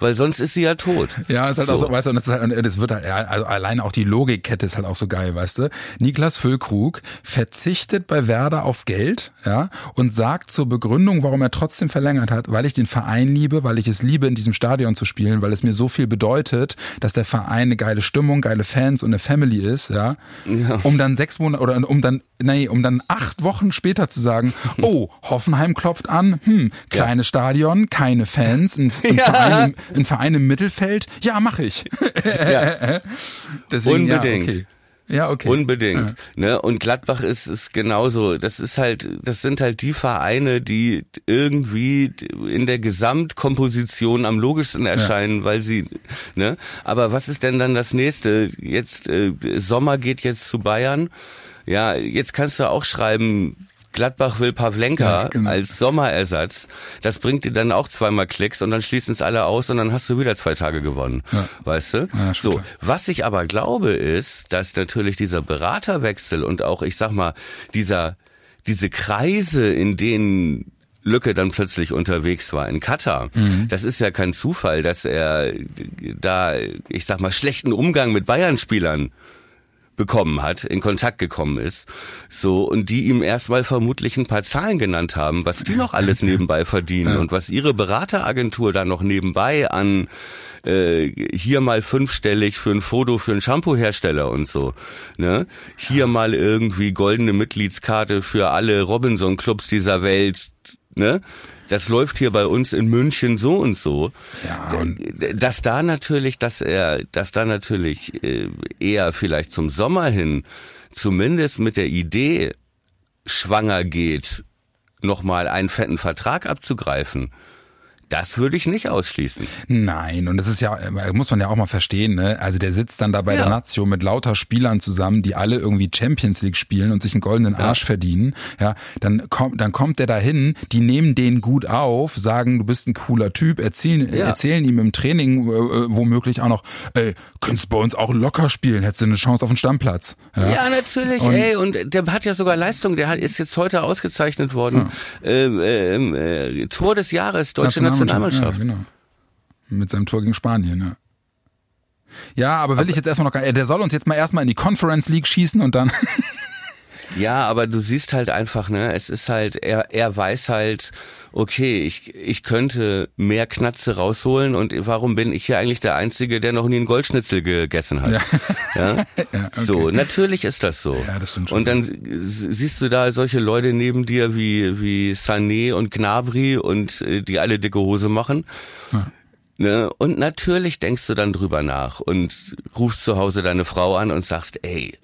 weil sonst ist sie ja tot. Ja, ist halt auch so, weißt du, und das ist halt, und das wird halt, ja, also alleine auch die Logikkette ist halt auch so geil, weißt du. Niklas Füllkrug verzichtet bei Werder auf Geld, ja, und sagt zur Begründung, warum er trotzdem verlängert hat, weil ich den Verein liebe, weil ich es liebe, in diesem Stadion zu spielen, weil es mir so viel bedeutet, dass der Verein eine geile Stimmung, geile Fans und eine Family ist, ja. Ja. Um dann sechs Monate, oder um dann, nee, um dann acht Wochen später zu sagen, oh, Hoffenheim klopft an, hm, kleines Stadion, keine Fans, ein, ein, Ja. Verein, ein Verein im Mittelfeld, ja, mache ich. Ja. Deswegen, Unbedingt. Ja, okay. Ja, okay. Unbedingt. Ne? Und Gladbach ist, ist genauso. Das ist halt, das sind halt die Vereine, die irgendwie in der Gesamtkomposition am logischsten erscheinen, weil sie, ne? Aber was ist denn dann das nächste? Jetzt, äh, Sommer geht jetzt zu Bayern. Ja, jetzt kannst du auch schreiben, Gladbach will Pavlenka Ja, genau. als Sommerersatz. Das bringt dir dann auch zweimal Klicks und dann schließen es alle aus und dann hast du wieder zwei Tage gewonnen. Weißt du? Ja, so, klar. was ich aber glaube ist, dass natürlich dieser Beraterwechsel und auch, ich sag mal, dieser, diese Kreise, in denen Lücke dann plötzlich unterwegs war in Katar. Mhm. Das ist ja kein Zufall, dass er da, ich sag mal, schlechten Umgang mit Bayern-Spielern bekommen hat, in Kontakt gekommen ist, so und die ihm erstmal vermutlich ein paar Zahlen genannt haben, was die noch alles nebenbei verdienen und was ihre Berateragentur da noch nebenbei an äh, hier mal fünfstellig für ein Foto für einen Shampoo-Hersteller und so, ne? Hier mal irgendwie goldene Mitgliedskarte für alle Robinson-Clubs dieser Welt, ne? Das läuft hier bei uns in München so und so Ja, und dass da natürlich, dass er, dass da natürlich äh, eher vielleicht zum Sommer hin zumindest mit der Idee schwanger geht, nochmal einen fetten Vertrag abzugreifen. Das würde ich nicht ausschließen. Nein, und das ist ja, muss man ja auch mal verstehen, ne? Also der sitzt dann da bei Ja. der Nazio mit lauter Spielern zusammen, die alle irgendwie Champions League spielen und sich einen goldenen Arsch verdienen. Ja, dann kommt, dann kommt der dahin, die nehmen den gut auf, sagen, du bist ein cooler Typ, erzählen, Ja. erzählen ihm im Training äh, äh, womöglich auch noch, ey, könntest bei uns auch locker spielen, hättest du eine Chance auf den Stammplatz. Ja, Ja, natürlich, Und- ey, und der hat ja sogar Leistung, der hat, ist jetzt heute ausgezeichnet worden. Ähm, ähm, äh, Tor des Jahres, deutsche Nationalmannschaft. Ja, genau. Mit seinem Tor gegen Spanien, ja. Ja, aber will ich jetzt erstmal noch gar, der soll uns jetzt mal erstmal in die Conference League schießen und dann. Ja, aber du siehst halt einfach, ne, es ist halt, er, er weiß halt, okay, ich, ich könnte mehr Knatze rausholen und warum bin ich hier eigentlich der Einzige, der noch nie einen Goldschnitzel gegessen hat? Ja. Ja, okay. So, natürlich ist das so. Ja, das stimmt schon. Und dann siehst du da solche Leute neben dir wie, wie Sané und Gnabry und äh, die alle dicke Hose machen. Ne? Und natürlich denkst du dann drüber nach und rufst zu Hause deine Frau an und sagst, ey,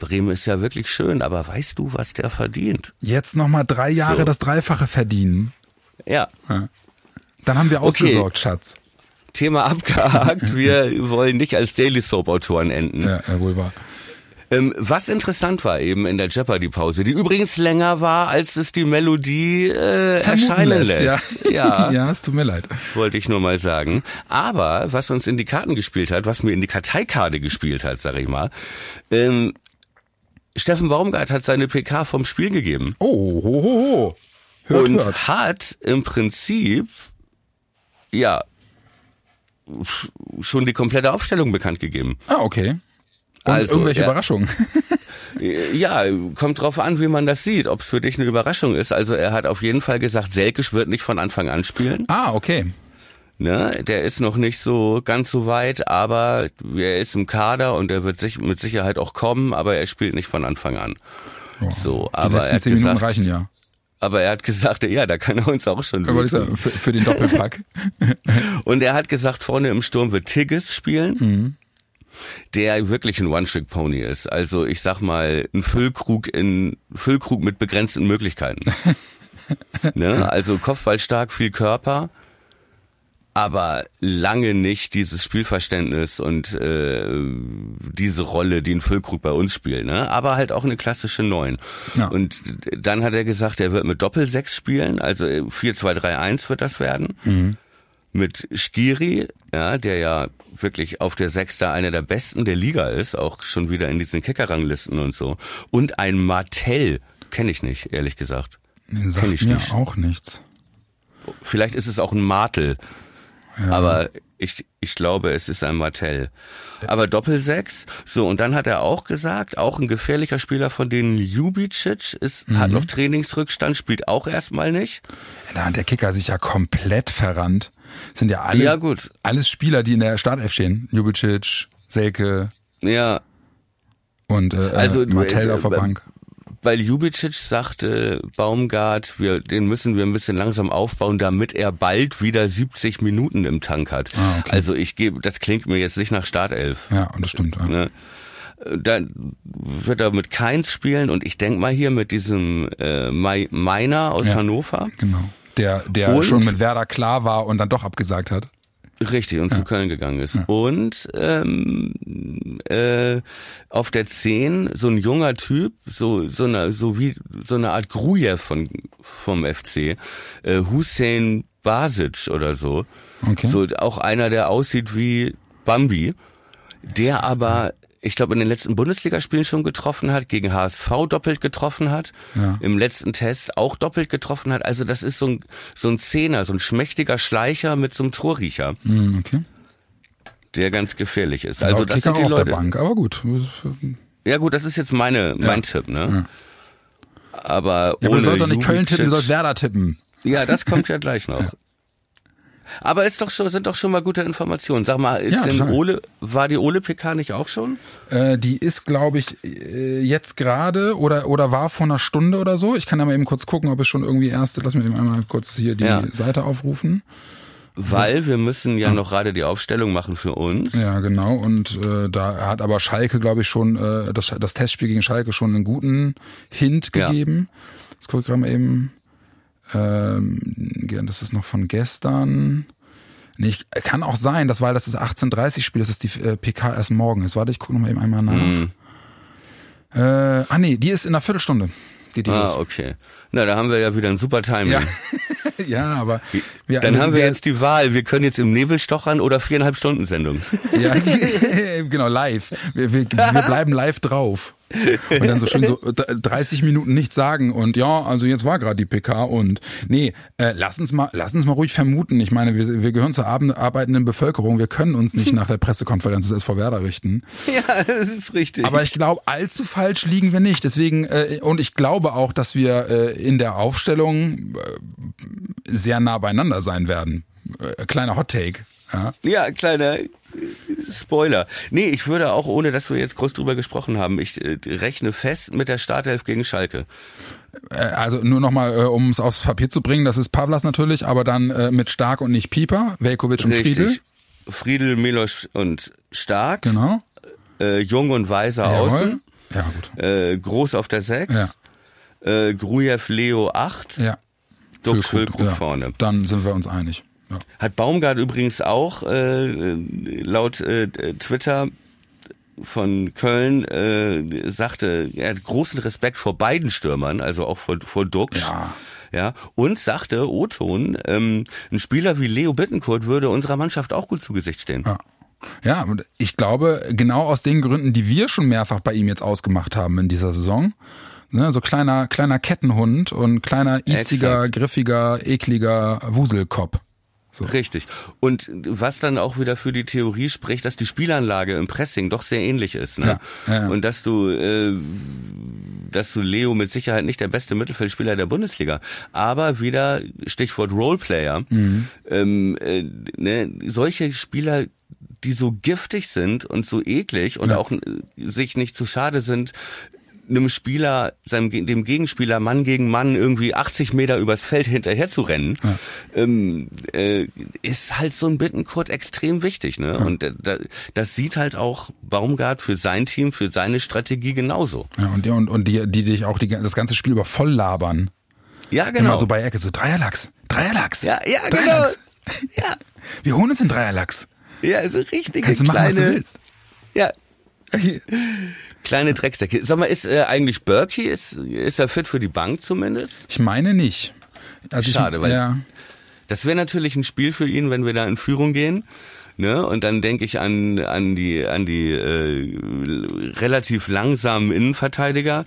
Bremen ist ja wirklich schön, aber weißt du, was der verdient? Jetzt nochmal drei Jahre So. das Dreifache verdienen. Ja. Dann haben wir ausgesorgt, okay. Schatz. Thema abgehakt. Wir wollen nicht als Daily Soap Autoren enden. Ja, ja wohl wahr. Ähm, was interessant war eben in der Jeopardy-Pause, die übrigens länger war, als es die Melodie äh, erscheinen lässt. Ja. ja. ja, es tut mir leid. Wollte ich nur mal sagen. Aber was uns in die Karten gespielt hat, was mir in die Karteikarte gespielt hat, sag ich mal, ähm, Steffen Baumgart hat seine PK vom Spiel gegeben. Oh, ho, ho, ho. Hört, und hört. hat im Prinzip ja schon die komplette Aufstellung bekannt gegeben. Ah, okay. Und also, irgendwelche ja, Überraschungen? ja, kommt drauf an, wie man das sieht, ob es für dich eine Überraschung ist. Also er hat auf jeden Fall gesagt, Selkisch wird nicht von Anfang an spielen. Ah, okay. Ne, der ist noch nicht so ganz so weit, aber er ist im Kader und er wird sich mit Sicherheit auch kommen, aber er spielt nicht von Anfang an. Oh, so, aber er hat gesagt, reichen ja. Aber er hat gesagt, ja, da kann er uns auch schon. Aber sagen, für, für den Doppelpack. und er hat gesagt, vorne im Sturm wird Tigges spielen. Mhm der wirklich ein One-Trick-Pony ist. Also ich sag mal, ein Füllkrug in Füllkrug mit begrenzten Möglichkeiten. ne? Also Kopfball stark, viel Körper, aber lange nicht dieses Spielverständnis und äh, diese Rolle, die ein Füllkrug bei uns spielt, ne? Aber halt auch eine klassische Neun. Ja. Und dann hat er gesagt, er wird mit Doppel-Sechs spielen, also 4-2-3-1 wird das werden. Mhm mit Skiri, ja, der ja wirklich auf der Sechster einer der besten der Liga ist, auch schon wieder in diesen Kickerranglisten und so. Und ein Martell, kenne ich nicht, ehrlich gesagt. Den sagt ich mir nicht. auch nichts. Vielleicht ist es auch ein Martel. Ja. Aber ich, ich glaube, es ist ein Martell. Aber Doppelsechs. So, und dann hat er auch gesagt, auch ein gefährlicher Spieler von denen Jubicic ist, mhm. hat noch Trainingsrückstand, spielt auch erstmal nicht. Da hat der Kicker sich ja komplett verrannt. sind ja alles, ja, gut. alles Spieler, die in der Startelf stehen. Jubicic, Selke. Ja. Und äh, also, Martell äh, auf der Bank weil Jubicic sagte, Baumgart, wir, den müssen wir ein bisschen langsam aufbauen, damit er bald wieder 70 Minuten im Tank hat. Ah, okay. Also ich gebe, das klingt mir jetzt nicht nach Startelf. Ja, und das stimmt. Ja. Ne? Dann wird er mit Keins spielen und ich denk mal hier mit diesem äh, Meiner aus ja, Hannover. Genau. Der, der und, schon mit Werder klar war und dann doch abgesagt hat. Richtig, und ja. zu Köln gegangen ist. Ja. Und ähm, äh, auf der 10 so ein junger Typ, so so eine so wie so eine Art Grujew von vom FC, äh, Hussein Basic oder so. Okay. So auch einer, der aussieht wie Bambi, der aber ich glaube, in den letzten Bundesligaspielen schon getroffen hat, gegen HSV doppelt getroffen hat, ja. im letzten Test auch doppelt getroffen hat. Also das ist so ein, so ein Zehner, so ein schmächtiger Schleicher mit so einem Torriecher. Mhm, okay. Der ganz gefährlich ist. Also das sind die auf Leute. der Bank, aber gut. Ja gut, das ist jetzt meine, mein ja. Tipp, ne? Ja. Aber ja, aber du sollst doch nicht Köln tippen, du sollst Werder tippen. Ja, das kommt ja gleich noch. Aber ist doch schon, sind doch schon mal gute Informationen. Sag mal, ist ja, denn Ole, war die Ole PK nicht auch schon? Äh, die ist, glaube ich, äh, jetzt gerade oder, oder war vor einer Stunde oder so. Ich kann da mal eben kurz gucken, ob es schon irgendwie erste, lass mir eben einmal kurz hier die ja. Seite aufrufen. Weil wir müssen ja, ja noch gerade die Aufstellung machen für uns. Ja, genau. Und äh, da hat aber Schalke, glaube ich, schon äh, das, das Testspiel gegen Schalke schon einen guten Hint gegeben. Ja. Jetzt gucke ich gerade mal eben. Ähm, das ist noch von gestern. Nee, ich, kann auch sein, dass weil das ist 18.30 Spiel, dass es die äh, PK erst morgen ist. Warte, ich gucke noch mal eben einmal nach. Mhm. Äh, ah nee, die ist in einer Viertelstunde. Geht die ah, los. okay. Na, da haben wir ja wieder ein super Timing. Ja, ja aber wir, dann haben wir jetzt die Wahl. Wir können jetzt im Nebel stochern oder viereinhalb Stunden Sendung. Ja, genau live. Wir, wir, wir bleiben live drauf. Und dann so schön so 30 Minuten nichts sagen und ja, also jetzt war gerade die PK und nee, äh, lass uns mal, lass uns mal ruhig vermuten. Ich meine, wir, wir gehören zur arbeitenden Bevölkerung. Wir können uns nicht nach der Pressekonferenz des SV Werder richten. Ja, das ist richtig. Aber ich glaube, allzu falsch liegen wir nicht. Deswegen äh, und ich glaube auch, dass wir äh, in der Aufstellung äh, sehr nah beieinander sein werden. Äh, kleiner Hot Take. Ja, ja kleiner Spoiler. Nee, ich würde auch, ohne dass wir jetzt groß drüber gesprochen haben, ich äh, rechne fest mit der Startelf gegen Schalke. Äh, also nur nochmal, äh, um es aufs Papier zu bringen, das ist Pavlas natürlich, aber dann äh, mit Stark und nicht Pieper, Velkovic und Richtig. Friedel. Friedel, Milos und Stark. Genau. Äh, Jung und Weiser Jawohl. außen. Ja, gut. Äh, Groß auf der 6. Ja. Äh, Grujew Leo 8. Ja. Duck Füllkrug ja. vorne. Dann sind wir uns einig. Hat Baumgart übrigens auch äh, laut äh, Twitter von Köln äh, sagte, er hat großen Respekt vor beiden Stürmern, also auch vor, vor Dux. Ja. Ja, und sagte O-Ton, ähm, ein Spieler wie Leo Bittencourt würde unserer Mannschaft auch gut zu Gesicht stehen. Ja. Ja, und ich glaube, genau aus den Gründen, die wir schon mehrfach bei ihm jetzt ausgemacht haben in dieser Saison, ne, so kleiner, kleiner Kettenhund und kleiner, iziger, Exakt. griffiger, ekliger Wuselkopf. So. Richtig. Und was dann auch wieder für die Theorie spricht, dass die Spielanlage im Pressing doch sehr ähnlich ist. Ne? Ja, ja, ja. Und dass du, äh, dass du Leo mit Sicherheit nicht der beste Mittelfeldspieler der Bundesliga, aber wieder Stichwort Roleplayer, Mhm. ähm, äh, ne, solche Spieler die so giftig sind und so eklig und auch sich nicht zu schade sind, einem Spieler, seinem, dem Gegenspieler Mann gegen Mann irgendwie 80 Meter übers Feld hinterher zu rennen, ähm, äh, ist halt so ein Bittenkurt extrem wichtig. Ne? Und äh, da, das sieht halt auch Baumgart für sein Team, für seine Strategie genauso. Ja, und, die- und, und die, die dich auch die, das ganze Spiel über voll labern. Ja, Immer genau. so bei Ecke, so Dreierlachs, Dreierlachs. ja, ja, genau. Dreierlachs. Ja, Wir holen uns in Dreierlachs. ja, also richtige Kannst du machen, kleine, was du willst. ja, kleine Drecksäcke. Sag mal, ist äh, eigentlich Berkey, ist, ist er fit für die Bank zumindest? Ich meine nicht. Also Schade, ich, weil- ja, Das wäre natürlich ein Spiel für ihn, wenn wir da in Führung gehen. Ne? Und dann denke ich an, an die, an die äh, relativ langsamen Innenverteidiger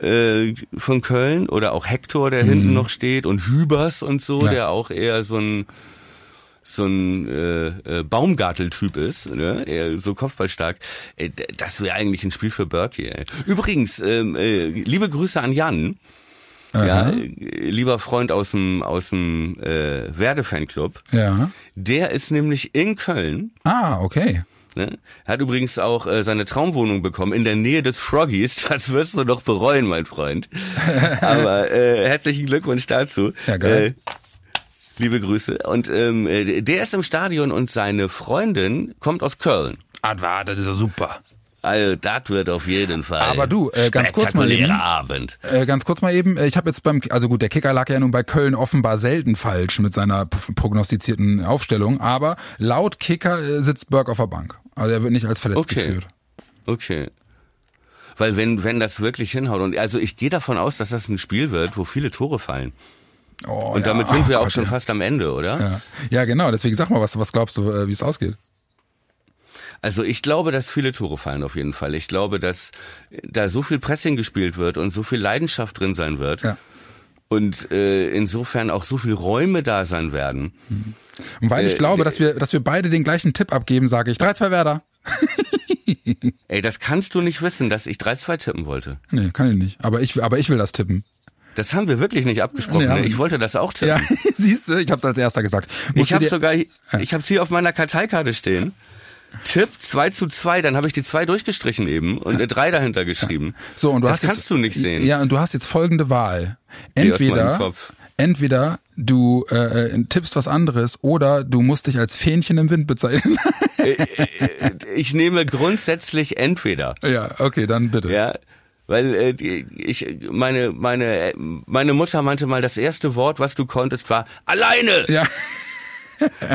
äh, von Köln oder auch Hector, der hinten noch steht und Hübers und so, Ja. der auch eher so ein so ein äh, äh, Baumgartel-Typ ist, ne? eher so kopfballstark. Äh, das wäre eigentlich ein Spiel für Berkey. Ey. Übrigens, ähm, äh, liebe Grüße an Jan, ja, äh, lieber Freund aus dem aus dem äh, Werde-Fanclub. ja. Der ist nämlich in Köln. Ah, okay. Ne? Hat übrigens auch äh, seine Traumwohnung bekommen in der Nähe des Froggies. Das wirst du noch bereuen, mein Freund. Aber äh, herzlichen Glückwunsch dazu. Ja, geil. Äh, liebe Grüße. Und ähm, äh, der ist im Stadion und seine Freundin kommt aus Köln. Ah, das ist ja super. Also, das wird auf jeden Fall. Aber du, äh, ganz kurz mal eben. Abend. Äh, ganz kurz mal eben, äh, ich habe jetzt beim, also gut, der Kicker lag ja nun bei Köln offenbar selten falsch mit seiner prognostizierten Aufstellung, aber laut Kicker äh, sitzt Berg auf der Bank. Also er wird nicht als verletzt Okay. geführt. Okay. Weil wenn, wenn das wirklich hinhaut, und also ich gehe davon aus, dass das ein Spiel wird, wo viele Tore fallen. Oh, Und ja. damit sind Ach wir auch Gott, schon ja. fast am Ende, oder? Ja. ja, genau, deswegen sag mal, was, was glaubst du, äh, wie es ausgeht? Also ich glaube, dass viele Tore fallen auf jeden Fall. Ich glaube, dass da so viel Pressing gespielt wird und so viel Leidenschaft drin sein wird. Ja. Und äh, insofern auch so viel Räume da sein werden. Und weil ich Äh, glaube, äh, dass wir, dass wir beide den gleichen Tipp abgeben, sage ich 3-2 Werder. Ey, das kannst du nicht wissen, dass ich 3-2 tippen wollte. Nee, kann ich nicht. Aber ich, aber ich will das tippen. Das haben wir wirklich nicht abgesprochen. Wir ich wollte das auch tippen. Ja, siehst du, ich hab's als erster gesagt. Musst Ich habe sogar, ich habe hier auf meiner Karteikarte stehen. Tipp 2 zu 2, dann habe ich die 2 durchgestrichen eben und eine 3 dahinter geschrieben. So, und du das hast kannst jetzt, du nicht sehen. Ja, und du hast jetzt folgende Wahl. Entweder, entweder du äh, äh, tippst was anderes oder du musst dich als Fähnchen im Wind bezeichnen. Ich nehme grundsätzlich entweder. ja, okay, dann bitte. Ja, weil äh, die, ich meine meine meine Mutter meinte mal das erste Wort, was du konntest, war alleine. Ja,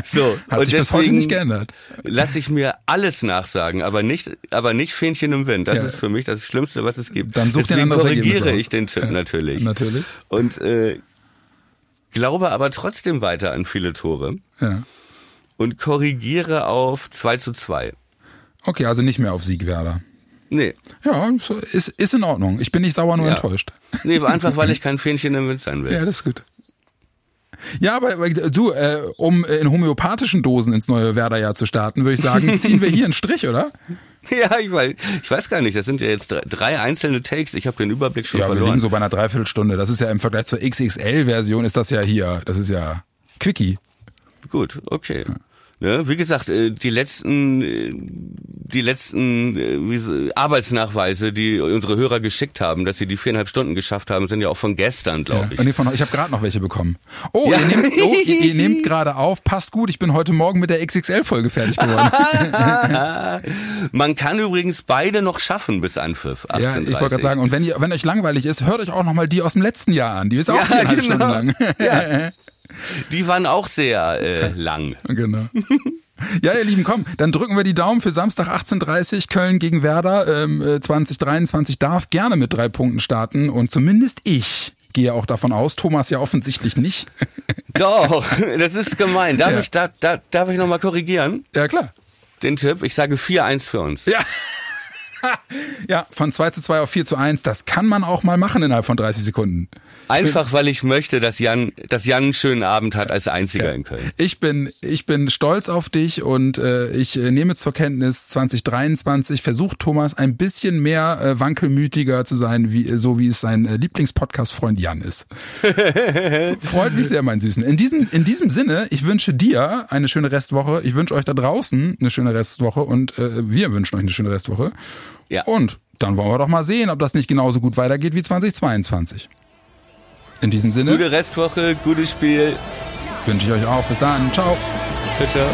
So hat sich bis heute nicht geändert. Lass ich mir alles nachsagen, aber nicht aber nicht Fähnchen im Wind. Das Ja. ist für mich das Schlimmste, was es gibt. Dann such Deswegen korrigiere ich den Tipp Ja, natürlich. natürlich. Und äh, glaube aber trotzdem weiter an viele Tore Ja. und korrigiere auf 2 zu 2. Okay, also nicht mehr auf Sieg Werder. Nee. Ja, ist, ist in Ordnung. Ich bin nicht sauer, nur Ja. enttäuscht. Nee, einfach weil ich kein Fähnchen im Wind sein will. Ja, das ist gut. Ja, aber du, äh, um in homöopathischen Dosen ins neue Werderjahr zu starten, würde ich sagen, ziehen wir hier einen Strich, oder? Ja, ich weiß, ich weiß gar nicht. Das sind ja jetzt drei, drei einzelne Takes. Ich habe den Überblick schon Ja, wir liegen verloren. so bei einer Dreiviertelstunde. Das ist ja im Vergleich zur XXL-Version ist das ja hier. Das ist ja Quickie. Gut, okay. Ne, wie gesagt, äh, die letzten, äh, die letzten äh, Arbeitsnachweise, die unsere Hörer geschickt haben, dass sie die viereinhalb Stunden geschafft haben, sind ja auch von gestern, glaube ich. Und nee, von, ich habe gerade noch welche bekommen. Oh, Ja. ihr nehmt, oh ihr, ihr nehmt gerade auf. Passt gut. Ich bin heute Morgen mit der XXL-Folge fertig geworden. Man kann übrigens beide noch schaffen bis Anpfiff. 18.30 ja, ich wollte gerade sagen. Und wenn ihr, wenn euch langweilig ist, hört euch auch noch mal die aus dem letzten Jahr an. Die ist auch Ja, viereinhalb genau. Stunden lang. Ja. Die waren auch sehr äh, lang. Genau. Ja, ihr Lieben, komm, dann drücken wir die Daumen für Samstag 18.30 Köln gegen Werder ähm, 2023 darf gerne mit drei Punkten starten und zumindest ich gehe auch davon aus, Thomas ja offensichtlich nicht. Doch, das ist gemein. Darf, ja. ich, da, da, darf ich nochmal korrigieren? Ja, klar. Den Tipp, ich sage 4-1 für uns. Ja. ja, von 2 zu 2 auf 4 zu 1, das kann man auch mal machen innerhalb von 30 Sekunden. Einfach, weil ich möchte, dass Jan, dass Jan einen schönen Abend hat als einziger ja. in Köln. Ich bin, ich bin stolz auf dich und äh, ich äh, nehme zur Kenntnis 2023 versucht Thomas ein bisschen mehr äh, wankelmütiger zu sein, wie so wie es sein äh, Lieblingspodcast-Freund Jan ist. Freut mich sehr, mein Süßen. In diesem, in diesem Sinne, ich wünsche dir eine schöne Restwoche. Ich wünsche euch da draußen eine schöne Restwoche und äh, wir wünschen euch eine schöne Restwoche. Ja. Und dann wollen wir doch mal sehen, ob das nicht genauso gut weitergeht wie 2022. In diesem Sinne. Gute Restwoche, gutes Spiel. Wünsche ich euch auch. Bis dann. Ciao. Ciao, ciao.